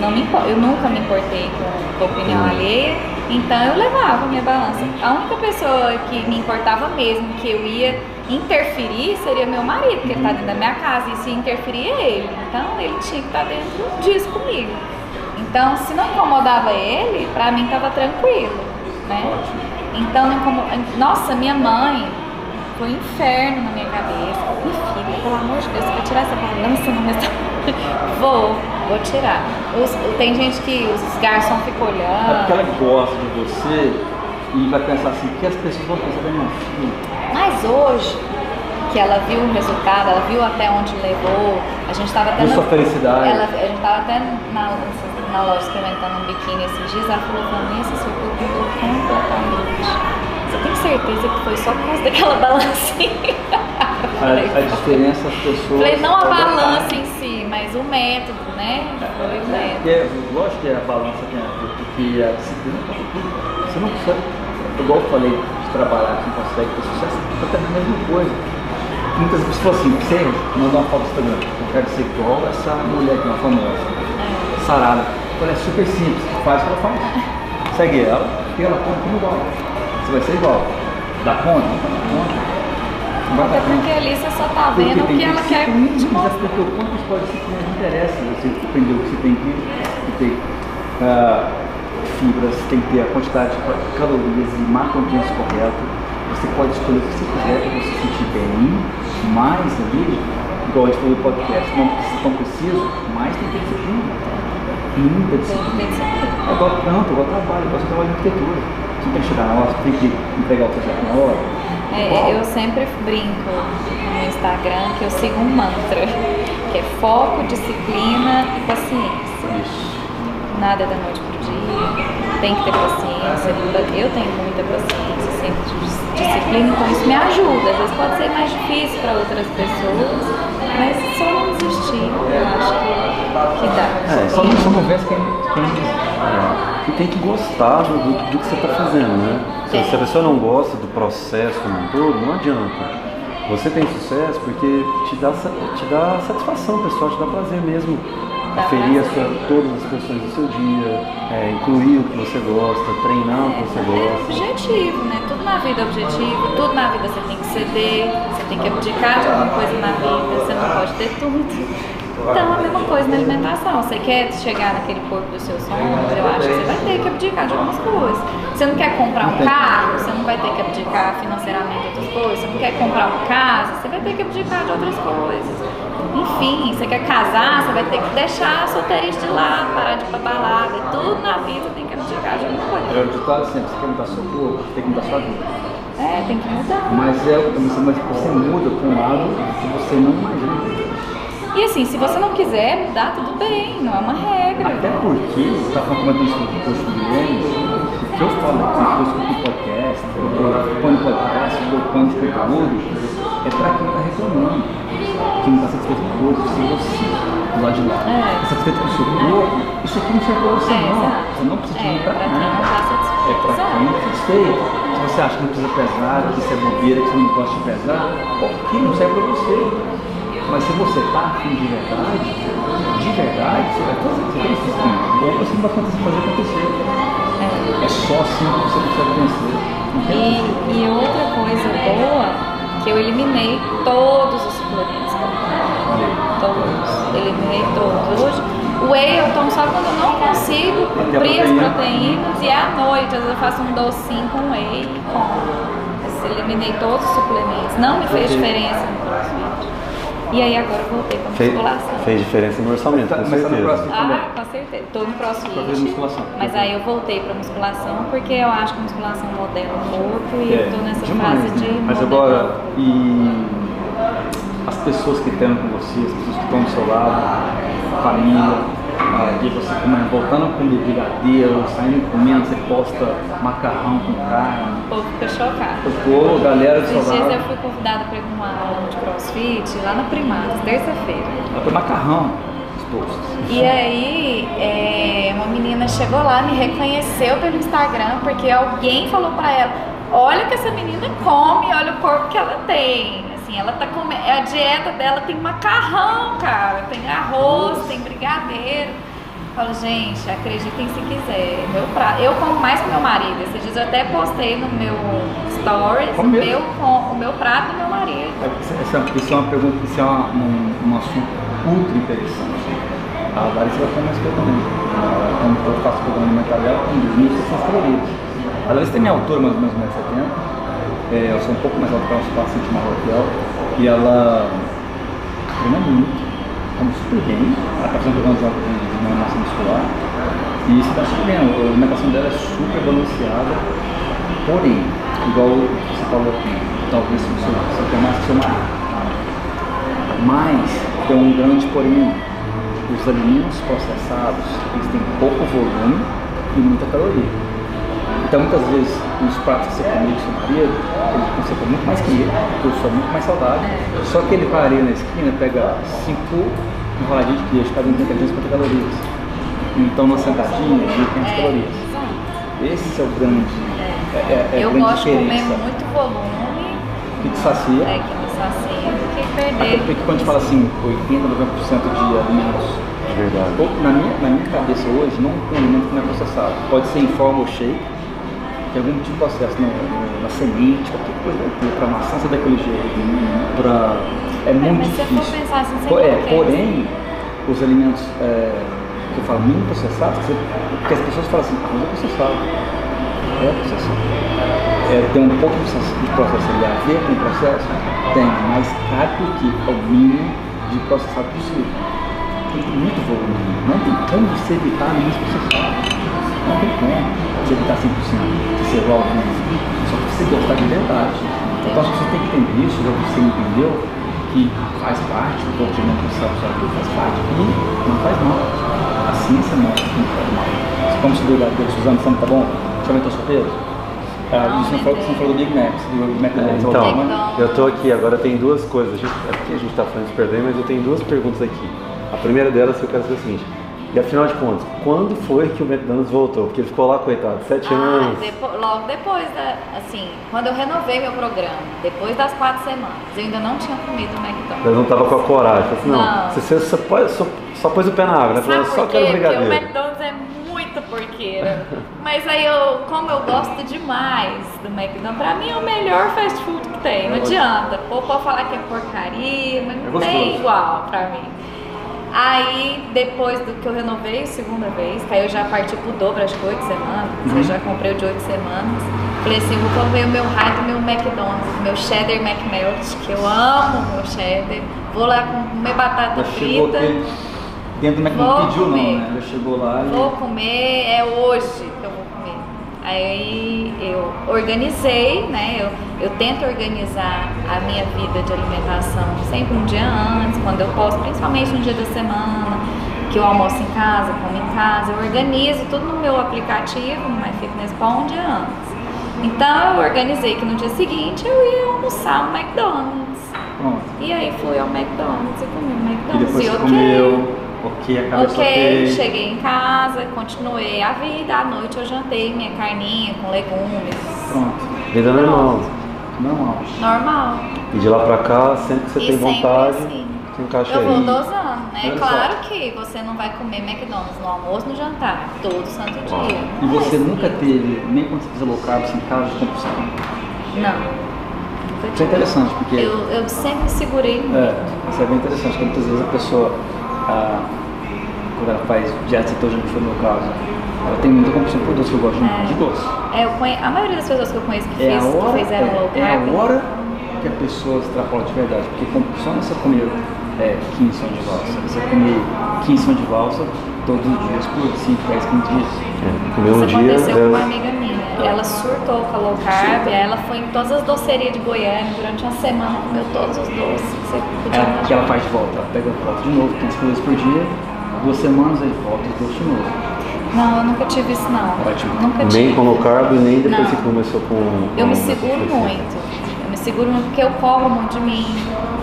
não me eu nunca me importei com, com a opinião alheia então eu levava minha balança. A única pessoa que me importava mesmo que eu ia interferir seria meu marido porque ele tá dentro da minha casa e se interferir é ele. Então ele tinha que estar dentro disso comigo. Então, se não incomodava ele, pra mim tava tranquilo, né? Então, não incomo- Nossa, minha mãe foi um inferno na minha cabeça. Pelo amor de Deus, vai tirar essa balança no restaurante? Vou, vou tirar. Os- tem gente que os garçons ficam É porque olhando. ela gosta de você e vai pensar assim, o que as pessoas vão pensar da minha filha? Mas hoje, que ela viu o resultado, ela viu até onde levou, a gente tava até na- sua felicidade. Ela, a gente tava até na, na loja experimentando um biquíni esses dias, ela falou pra mim, seu corpo mudou completamente. Você tem certeza que foi só por causa daquela balancinha? A, a diferença as pessoas. falei, não a é balança em si, mas o método, né? Foi o método. Porque, é, lógico que a balança tem a ver, porque a disciplina tá tudo. Você não consegue, igual eu falei, de trabalhar, que não consegue ter sucesso, é até a mesma coisa. Muitas pessoas falam assim, você mandar uma foto no Instagram, eu quero ser igual essa mulher que é uma famosa, sarada. Olha, é super simples, faz o que ela faz. Segue ela, e ela conta como igual. Você vai ser igual. Dá conta? Não dá conta. Não vai Até dar conta. porque ali você só tá Porque vendo o que ela quer te mas mostrar. porque o quanto pode não interessa. Você aprendeu que você tem que, que ter ah, fibras, tem que ter a quantidade de calorias e macronutrientes correto. Você pode escolher o que você quiser para você se sentir bem, mais ali, igual a gente falou no podcast, não precisa tão preciso, mas tem que ter disciplina. Muita disciplina. É igual tanto, igual trabalho, igual você trabalha em arquitetura. Você tem que chegar na hora, você tem que entregar o projeto na hora. É, eu sempre brinco no Instagram que eu sigo um mantra, que é foco, disciplina e paciência. Nada é da noite pro dia, tem que ter paciência. Eu tenho muita paciência, sempre dis- disciplina, então isso me ajuda. Às vezes pode ser mais difícil para outras pessoas, mas só não desistir, eu acho que, que dá. É, Só não, vence quem, quem E tem que gostar do, do, do que você está fazendo, né? Se, a pessoa não gosta do processo como um todo, não adianta. Você tem sucesso porque te dá, te dá satisfação pessoal, te dá prazer mesmo. Aferir todas as pessoas do seu dia, é, incluir o que você gosta, treinar o que você É gosta. objetivo, né? Tudo na vida é objetivo, tudo na vida você tem que ceder, você tem que abdicar de alguma coisa na vida, você não pode ter tudo. Então, a mesma coisa na alimentação. Você quer chegar naquele corpo dos seus sonhos, eu acho que você vai ter que abdicar de algumas coisas. Você não quer comprar um carro, você não vai ter que abdicar financeiramente de outras coisas. Você não quer comprar uma casa, você vai ter que abdicar de outras coisas. Enfim, você quer casar, você vai ter que deixar a solteirice de lado, parar de ir pra balada. E tudo na vida tem que abdicar de alguma coisa. É o ditado sempre, você quer mudar seu corpo, tem que mudar sua vida. É, tem que mudar. Mas é mas você muda para um lado que você não imagina. E assim, se você não quiser mudar, tudo bem, não é uma regra. Até porque, você está comentando isso no post do Guilherme, o que eu falo aqui, que eu escuto o podcast, eu ponho podcast, eu ponho conteúdo, é para quem está reclamando, que não está satisfeito com o corpo, se você, do lado de lá, É. está satisfeito com o seu corpo, isso aqui não serve para você É, não. exato. Você não precisa É, ir para pra quem não tá. É para Exato. quem está satisfeito. Se você acha que não precisa pesar, que isso é bobeira, que você não gosta de pesar, ok, não serve para você. Mas se você está afim de verdade, de verdade, você vai fazer, você tem esse espírito. Ou você não vai fazer acontecer. É só assim que você consegue vencer. E, outra e outra coisa boa, que eu eliminei todos os suplementos que eu. Todos. Eliminei todos. Hoje, o whey eu tomo só quando eu não consigo cumprir as proteína. proteínas e à noite, às vezes eu faço um docinho com whey e como. Eliminei todos os suplementos. Não me fez diferença no crossfit. E aí agora eu voltei Fez, musculação. fez diferença no orçamento, Tá, com mas tá no certeza. crossfit também. Ah, com certeza. Tô no Pra fazer crossfit. musculação. Mas aí eu voltei pra musculação porque eu acho que a musculação modela o corpo e É, eu tô nessa demais, fase de né? Mas modelar agora, e as pessoas que estão com você, as pessoas que estão do seu lado, a família, ah, e você comendo, voltando a comer brigadeiro, saindo comendo, você posta macarrão com carne. O povo fica chocado. Tô, galera do Esses dias eu fui convidada para ir pra uma aula de crossfit lá na Primatas, terça-feira. eu tô macarrão exposto. E aí, é, uma menina chegou lá, me reconheceu pelo Instagram, porque alguém falou pra ela: Olha o que essa menina come, olha o corpo que ela tem. Assim, ela tá comendo. A dieta dela tem macarrão, cara, tem arroz, tem brigadeiro. Falo, gente, acreditem se quiser. Meu prato. Eu como mais que meu marido. Esses dias eu até postei no meu stories o meu, com- o meu prato do meu marido. É, Isso é, isso é uma pergunta, isso é uma- um, um assunto ultra interessante. A Larissa vai ter mais que eu também. Quando eu faço o programa alimentar dela, tem 2.600 calorias. A Larissa tem minha altura, mais ou menos 1,70m. É, eu sou um pouco mais alto que ela, 4 centímetros maior que ela. E ela treina muito, come super bem. Fazendo programa de, de, de uma massa muscular. E isso está super bem. A alimentação dela é super balanceada. Porém, igual você falou aqui, talvez você, você tenha mais que. Mas tem um grande porém. Os alimentos processados, eles têm pouco volume e muita caloria. Então muitas vezes os pratos que você come com seu marido, ele consegue muito mais que ele, porque eu sou muito mais saudável. Só que ele para ali na esquina, pega cinco enroladinhos de queijo, cada um tem 350 calorias. Então numa sentadinha, de 500 calorias. Esse é o grande, é, é, é eu grande gosto de comer diferença muito volume, que te sacia. é, que me sacia, do que Até perder. porque quando a gente fala assim, 80, 90% de alimentos É verdade. Na minha, na minha cabeça hoje, não tem alimento que não é processado. Pode ser em forma ou shake, tem algum tipo de processo no, no- na semente, qualquer coisa, para maçã ser daquele jeito, pra, é muito mas se difícil. pensar assim, é, porém, os alimentos é, que eu falo mínimo processados, que, você- que as pessoas falam assim, ah, mas é processado. É processado. É, tem um pouco de processo, ali a ver com o processo? Tem, mas cabe porque é o mínimo de processado possível tem muito volume. Não tem como você evitar alimentos processados. Não tem como você evitar 100%. Se você igual Só que você gostar de verdade. Então acho que você tem que entender isso, já que você entendeu, que faz parte do corpo de vida, faz parte e não faz mal. A ciência que não faz mal. Como se duvidar que Suzano falando, tá bom? Deixa eu aumentar o seu peso? Ah, isso não falou, você não falou do Big Mac, do Mac É, você então, eu tô aqui, agora tem duas coisas. A gente, é porque a gente tá falando de perder, mas eu tenho duas perguntas aqui. A primeira delas eu quero saber o seguinte. E afinal de contas, quando foi que o McDonald's voltou? Porque ele ficou lá, coitado, sete Ah, anos. depo- logo depois da, assim, quando eu renovei meu programa, depois das quatro semanas, eu ainda não tinha comido o McDonald's. Eu não tava com a coragem. Assim, não, Não. Você, só, pôs- só, só pôs o pé na água, né? Falou, Sabe só quero quê? Porque o brigadeiro. McDonald's é muito porqueira. Mas aí eu, como eu gosto demais do McDonald's, pra mim é o melhor fast food que tem. Não adianta. Ou pode falar que é porcaria, mas não É tem igual pra mim. Aí, depois do que eu renovei a segunda vez, que aí eu já parti pro dobro, acho que oito semanas, Uhum. eu já comprei o de oito semanas. Falei assim, vou comer o meu raio do meu McDonald's, meu cheddar McMelt, que eu amo o meu cheddar. Vou lá comer batata Já chegou frita. aquele. Dentro do não Vou pediu não, comer. né? Já chegou lá e. Vou comer, é hoje que eu vou comer. Aí eu organizei, né? Eu, eu tento organizar a minha vida de alimentação sempre um dia antes, quando eu posso, principalmente no dia da semana, que eu almoço em casa, como em casa, eu organizo tudo no meu aplicativo, no MyFitnessPal, um dia antes. Então eu organizei que no dia seguinte eu ia almoçar no McDonald's. Pronto. E aí fui ao McDonald's e comi o E McDonald's depois e ok. comeu, ok, a cabeça Ok, ok. cheguei em casa, continuei a vida. À noite eu jantei minha carninha com legumes. Pronto. Vida normal. Normal. Normal. E de lá pra cá, sempre que você E tem vontade, assim. encaixa Eu vou aí. dosando, né? Olha só. Claro que você não vai comer McDonald's no almoço, no jantar, todo santo dia. E você Mas- nunca teve, nem quando você fez low carb, assim, caso de compulsão. Não. Isso é interessante, porque Eu, eu sempre me segurei muito. é, isso é bem interessante, porque muitas vezes a pessoa, ah, quando ela faz dieta cetogênica, que foi o meu caso, ela tem muita compulsão por doce, eu gosto É. de doce. É, eu conhe... A maioria das pessoas que eu conheço que, É fez, hora, que fizeram low é, é carb. a hora que a pessoa extrapola de verdade, porque compulsão é você comer é, 15 sons de valsa, você comer 15 sons de valsa todos os dias por 5, 10, 15 dias. É, comer Isso um dia. aconteceu com uma é- amiga minha. Ela surtou com a low carb, aí ela foi em todas as docerias de Goiânia durante uma semana, comeu todos os doces que você podia Ela, que ela faz de volta, ela pega volta de novo, 15 coisas por dia, duas semanas aí volta e doce de novo. Não, eu nunca tive isso não. Ótimo. Nunca Nem tive. com low carb, nem depois Não. que começou com. Eu me seguro muito. Eu me seguro muito porque eu cobro muito de mim.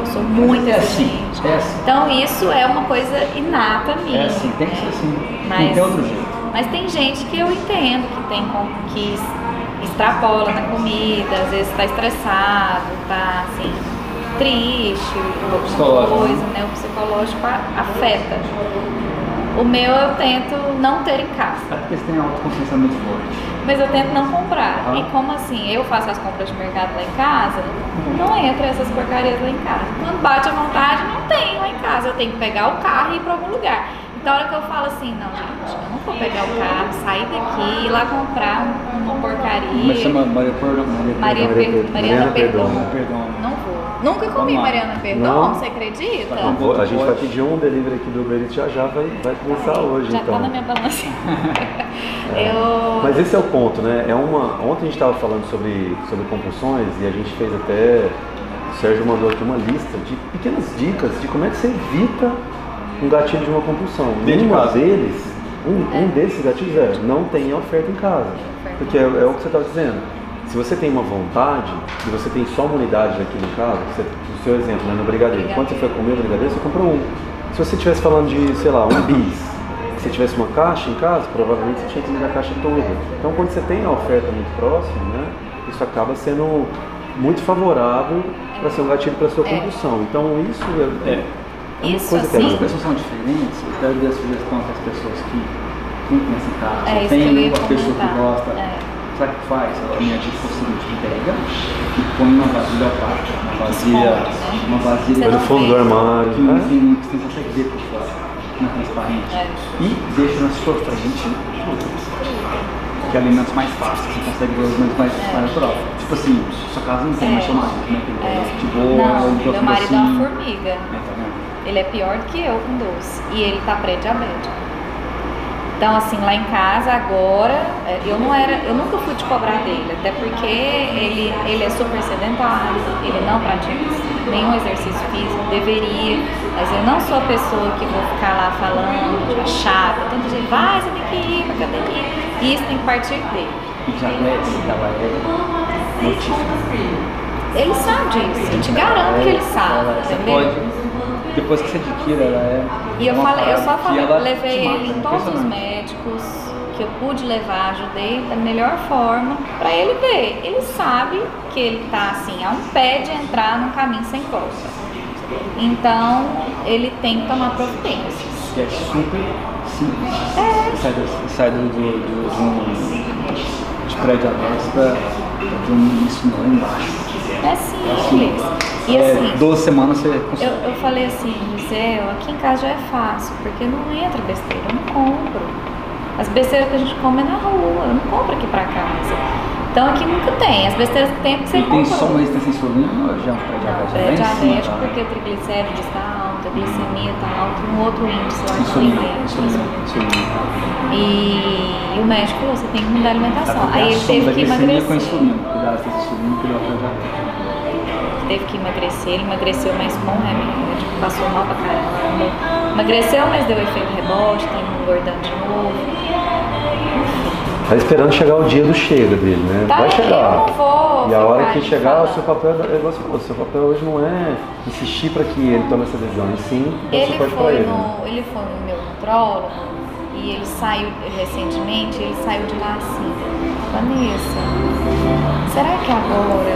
Eu sou muito é assim, exigente. é assim. Então isso é uma coisa inata minha. É assim, tem que ser assim, não Mas- tem outro jeito. Mas tem gente que eu entendo que tem que extrapola na comida, às vezes está estressado, tá assim, triste, alguma psicológico, coisa, né? O psicológico afeta. O meu eu tento não ter em casa. É porque você tem autoconsciência muito forte. Mas eu tento não comprar. Ah. E como assim? Eu faço as compras de mercado lá em casa, não entra essas porcarias lá em casa. Quando bate a vontade, não tem lá em casa. Eu tenho que pegar o carro e ir pra algum lugar. Então a hora que eu falo assim, não, gente, eu não vou pegar o carro, sair daqui, ir lá comprar um- uma porcaria. Mas chama Maria Perdão. Maria Maria Per- Mariana Perdão. Não vou. Nunca comi. Mariana Perdão, Não? você acredita? Tá bom. Vou- A gente vai pedir um delivery aqui do Uber Eats já já, vai, vai começar hoje. Já então. tá na minha balança. eu. Mas esse é o ponto, né? É uma. Ontem a gente estava falando sobre, sobre compulsões e a gente fez até. O Sérgio mandou aqui uma lista de pequenas dicas de como é que você evita um gatilho de uma compulsão. Dentro de Nenhuma casa. deles, um, um desses gatilhos é não tem oferta em casa. Porque é, é o que você estava dizendo. Se você tem uma vontade e você tem só uma unidade daquilo em casa, você, o seu exemplo, né, no brigadeiro. Quando você foi comer o brigadeiro, você comprou um. Se você estivesse falando de, sei lá, um bis, se você tivesse uma caixa em casa, provavelmente você tinha que comer a caixa toda. Então, quando você tem a oferta muito próxima, né, isso acaba sendo muito favorável para ser um gatilho para sua É. compulsão. Então, isso é, é Isso, coisa assim, As que pessoas são diferentes, eu quero dar sugestão para as pessoas que não conhecem casa, É tem uma pessoa que gosta. É. Sabe o que faz? A minha dica é o seguinte, pega e põe uma vasilha opaca, uma vasilha, né? uma Você vasilha no fundo do armário. que não né? tem muito, que você consegue ver por fora, não é transparente. É. E deixa na sua frente que é alimentos mais fáceis, você consegue ver os alimentos mais, mais natural. Tipo assim, sua casa não tem É. mais chamado, né? Tem É. de boa, Não, um meu marido é uma formiga. É, tá vendo? Ele é pior do que eu com doce. E ele tá pré-diabético. Então, assim, lá em casa agora, é, eu não era, eu nunca fui te cobrar dele, até porque ele, ele é super sedentário, ele não pratica nenhum exercício físico, deveria, mas eu não sou a pessoa que vou ficar lá falando, chata, tanto de vai, você tem que ir pra academia. Isso tem que partir dele. E diabetes, ela é mortífera. Ele sabe disso, eu te garanto que ele sabe, Você entendeu? pode, depois que você adquire, ela é. E eu, falei, eu só falei, levei ele em todos os médicos que eu pude levar, ajudei da melhor forma pra ele ver. Ele sabe que ele tá assim, a um pé de entrar num caminho sem volta. Então ele tem que tomar providências. Que é super simples. É. Sai, do, sai do, do, do, de um de pré-diabetes pra, pra um insulina lá embaixo. É simples. E É, assim, 12 semanas você eu, consegue. eu falei assim, Gisele, aqui em casa já é fácil, porque não entra besteira, eu não compro. As besteiras que a gente come é na rua, eu não compro aqui pra casa. Então aqui nunca tem. As besteiras que tem é porque você E tem compra. só uma resistência insulina ou já é um pré-diabetes? É tá? porque triglicérides está alto, a glicemia está alta, um outro índice lá que eu lembrei. E o médico falou, você tem que mudar a alimentação. Tá, Aí ele teve que emagrecer. com insulina. Que ele. Teve que emagrecer, ele emagreceu, mas com remédio, passou mal pra caramba. Emagreceu, mas deu efeito rebote, tem engordando de novo. Tá esperando chegar o dia do chega dele, né? Tá, Vai chegar. eu não vou E a hora que chegar, o seu papel, é igual você falou, o seu papel hoje não é insistir para que ele tome essa decisão, e sim dar Ele para foi, ele. né? no, ele foi no meu nutrólogo e ele saiu recentemente, ele saiu de lá assim, Vanessa, será que agora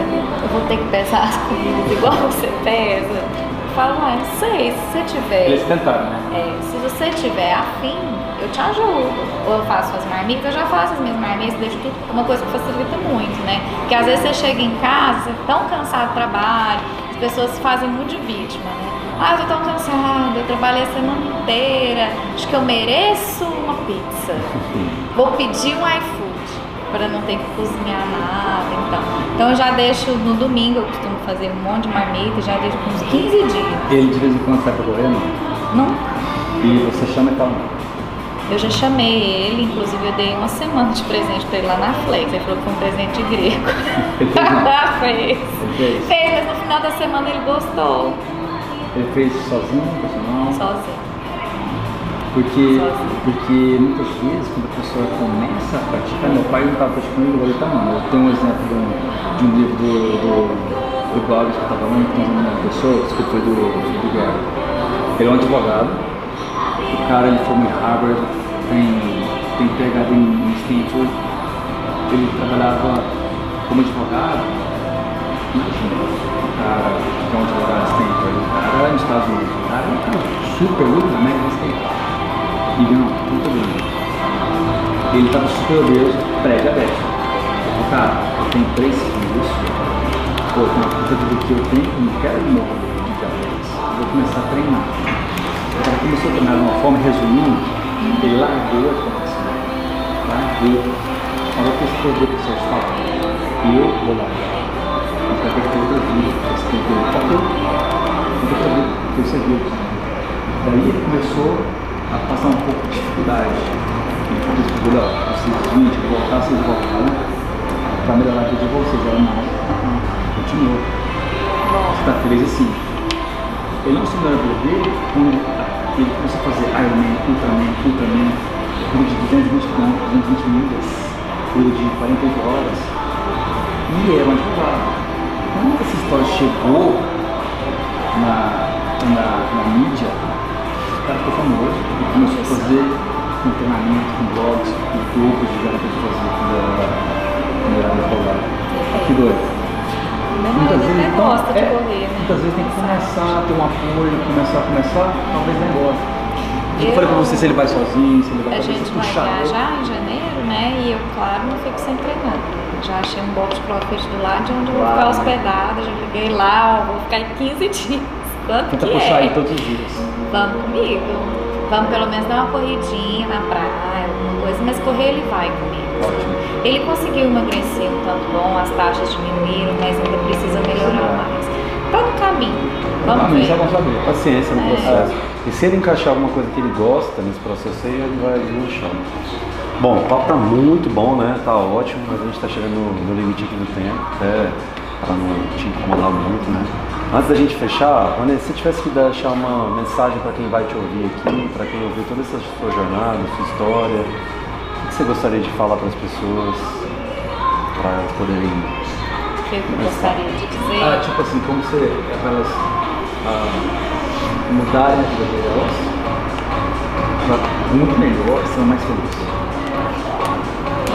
eu vou ter que pesar as comidas igual você pesa? falo, ah, não sei, se você tiver. Eles tentaram, né? É, se você tiver afim, eu te ajudo. Ou eu faço as marmitas, eu já faço as minhas marmitas, deixo tudo uma coisa que facilita muito, né? Porque às vezes você chega em casa, você é tão cansado do trabalho, as pessoas se fazem muito de vítima, né? Ah, eu tô tão cansada, eu trabalhei a semana inteira, acho que eu mereço uma pizza. Vou pedir um iFood para não ter que cozinhar nada, então. Então eu já deixo no domingo, eu costumo fazer um monte de marmita, já deixo uns 15 dias. Ele de vez em quando sai pra correr, não? Não E você chama e fala. Eu já chamei ele, inclusive eu dei uma semana de presente pra ele lá na Flex. Ele falou que foi um presente grego. Ele fez fez. Fez. Mas no final da semana ele gostou. Ele fez sozinho, profissional? Sozinho. Porque, Sozinho. porque muitas vezes quando a pessoa começa a praticar, meu pai não estava praticando, agora ele está não. Eu tenho um exemplo de um, de um livro do, do, do que eu estava lendo, que tem uma pessoa, que foi do, do Gary. Ele é um advogado, cara ele formou em Harvard, tem, tem PhD em, Stanford, ele trabalhava como advogado, imagina, o cara que é um advogado Stanford, o cara é nos Estados Unidos, o cara é um cara super ultra, mega respeitado e ganhou puta grana. Ele tava super obeso, pré-diabético. Falei, cara, eu tenho três filhos, pô, tenho uma puta vida que eu tenho, eu não quero morrer de diabetes. Eu vou começar a treinar. O cara começou a treinar de uma forma, resumindo, ele largou a competição. Largou. Falou que esse poder que você fala, eu vou largar. Mas vai que ter outra vida, você tem que ter outra vida. Outra vida, porque você viu. Daí ele começou a passar um pouco de dificuldade. Ele falou ele, ó, vocês 20, voltar, vocês voltaram para melhorar a vida de vocês. Ela não, não, continua. Você está feliz assim. Ele não se melhorou a vida ele começou a fazer Ironman, Ultraman, Ultraman, corrida de 220 km, 220 milhas, corrida de 48 horas. E ele era um advogado. Quando essa história chegou na, na, na mídia, o cara ficou famoso e começou a fazer um treinamento com blogs, com grupos de galera que ele fazia quando era, quando. Que doido. Meu Muitas vezes, até então, gosta de é, correr, né? muitas vezes tem que começar a ter um apoio, começar a começar, talvez nem goste. Eu Eu- falei pra você se ele vai sozinho, se ele vai A gente vai viajar em janeiro, né? E eu, claro, não fico sem treinar. Já achei um box crossfit do lado de onde eu vou ficar hospedada. Já liguei lá, ó, vou ficar em 15 dias. Quanto Tenta que puxar é? aí todos os dias. Vamos comigo. Vamos pelo menos dar uma corridinha na praia, alguma coisa. Mas correr ele vai comigo. Ele conseguiu emagrecer um tanto bom, as taxas diminuíram, mas ainda precisa melhorar mais. Tá no caminho. Vamos Também, ver. já vamos saber. Paciência no É. processo. E se ele encaixar alguma coisa que ele gosta nesse processo aí, ele vai deslanchando. Bom, o papo tá muito bom, né? Tá ótimo, mas a gente tá chegando no, no limite aqui do tempo, até para não te incomodar muito, né? Antes da gente fechar, Vanessa, se você tivesse que deixar uma mensagem para quem vai te ouvir aqui, para quem ouviu toda essa sua jornada, sua história, o que você gostaria de falar para as pessoas, para poderem O que eu gostaria de dizer. Ah, tipo assim, como você, para elas ah, mudarem a vida delas, pra muito melhor, ser mais felizes.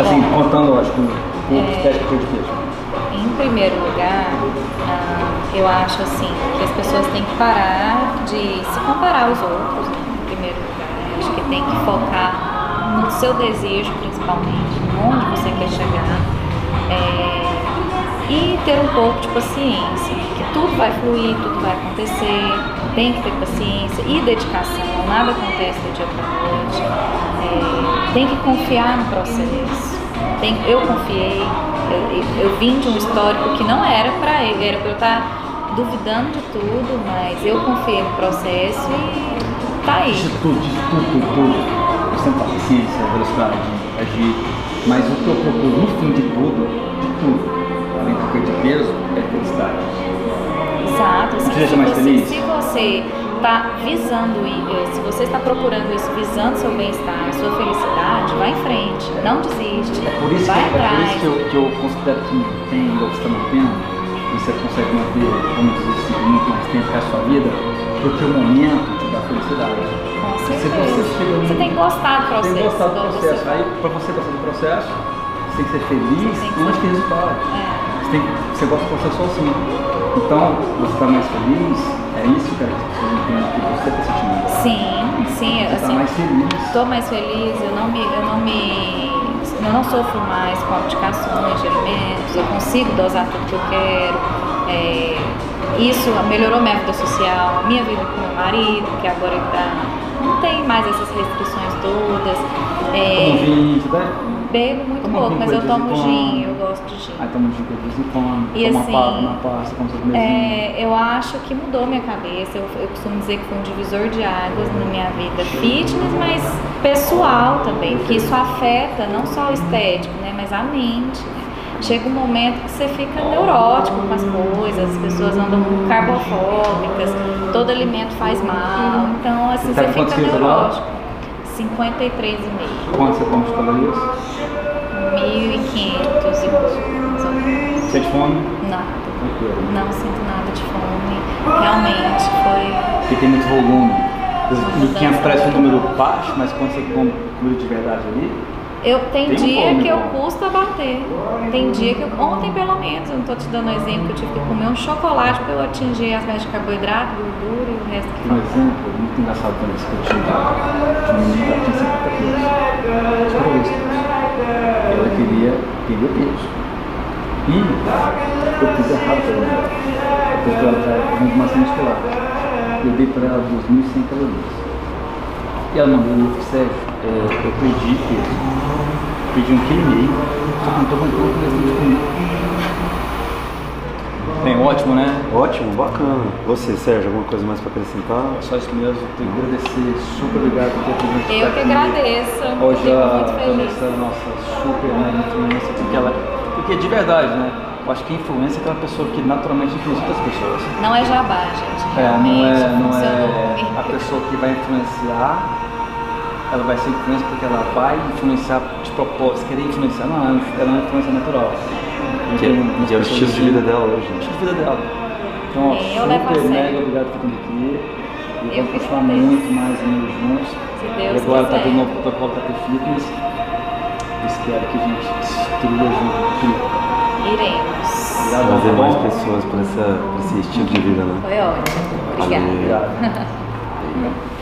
Assim, contando, lógico, o É. estético de queijo. Primeiro lugar, ah, eu acho assim que as pessoas têm que parar de se comparar aos outros. né? Em primeiro lugar, eu acho que tem que focar no seu desejo, principalmente, onde você quer chegar. É, e ter um pouco de paciência, que tudo vai fluir, tudo vai acontecer, tem que ter paciência e dedicação, nada acontece do dia para noite. É, tem que confiar no processo. Tem, eu confiei, eu, eu- eu vim de um histórico que não era para ele, era para eu estar duvidando de tudo, mas eu confiei no processo e tá aí. De tudo, de tudo, tudo, tudo. Você tem paciência, velocidade, agir. Mas o que eu procuro no fim de tudo, de tudo, além do que de peso, é felicidade. Exato. Assim, Te deixa se, mais você, feliz? se você está visando, eh, se você está procurando isso, visando seu bem-estar, sua felicidade, vai em frente, não desiste, É por isso, vai que, é por atrás. isso que, eu, que eu considero que tem, você está mantendo, você consegue manter, vamos dizer assim, muito mais tempo que a sua vida, porque o momento te dá felicidade. Com certeza. você Você num- tem que gostar do processo. Tem que gostar do você processo. fala. Aí, para você gostar do processo, você tem que ser feliz Você tem que antes do resultado. É. Você, tem, você gosta do processo assim. Então, você está mais feliz, isso, cara, que você entende que você tá sentindo. Sim, sim, Você tá assim, mais feliz. Estou mais feliz, eu não me, eu não me, eu não sofro mais com aplicações de alimentos, eu consigo dosar tudo que eu quero. É, isso melhorou minha vida social, minha vida com meu marido, que agora ele tá, não tem mais essas restrições todas. É, vinho, bebe? bebo muito pouco, mas eu tomo gin, eu gin. Aí toma de vez em quando, E toma assim, pasta, uma pasta, como mesinhos. É, eu acho que mudou minha cabeça. Eu, eu costumo dizer que foi um divisor de águas na minha vida fitness, mas pessoal também, porque isso afeta não só o estético, né, mas a mente. né? Chega um momento que você fica neurótico com as coisas, as pessoas andam carbofóbicas, todo alimento faz mal, então assim Você tá você quantos fica neurótico. 53,5, Quanto você come de calorias? 1.500 e pouco, fome? Nada. Não sinto nada de fome. Realmente foi. Porque tem muito volume. Mudança. 1500 parece um número baixo, mas quando você come comida de verdade ali, Eu, tem, Tem um dia fome, que eu custo a bater. Tem dia que eu. Ontem, pelo menos, eu não tô te dando um exemplo, que eu tive que comer um chocolate para eu atingir as médias de carboidrato, gordura e o resto que tem um falta. exemplo muito engraçado quando eu discuti de uma menina que tinha 50 quilos. Ela queria perder peso. E eu fiz errado pra ela. Eu fiz pra ela já muito massa muscular. Eu dei pra ela 2.100 calorias. E ela mandou no Sérgio, é, eu perdi peso. Perdi um quilo e meio, só que não tô aguentando o peso de comer. Bem, ótimo, né? Ótimo, bacana. Você, Sérgio, alguma coisa mais para acrescentar? Só isso mesmo, tenho que agradecer, super obrigado por ter vindo Eu que agradeço. Hoje a muito é nossa super mega influência, porque ela. Porque de verdade, né? Eu acho que influência é aquela pessoa que naturalmente influencia outras pessoas. Não é jabá, gente. É, não é, não é a pessoa que vai influenciar, ela vai ser influência porque ela vai influenciar de propósito, querer influenciar, não, ela é uma influência natural. Que é, que é o estilo de vida dela hoje. O né? estilo de vida dela. Então, ó, É, eu levo a super mega obrigado por ter aqui. E Eu vamos fico continuar muito mais anos juntos. Se E Deus agora tá quiser. tendo novo protocolo KT Fitness. Espero que a gente destrua junto. Iremos. Obrigado, Trazer tá mais pessoas para esse estilo de vida, né? Foi ótimo. Obrigada. Obrigado.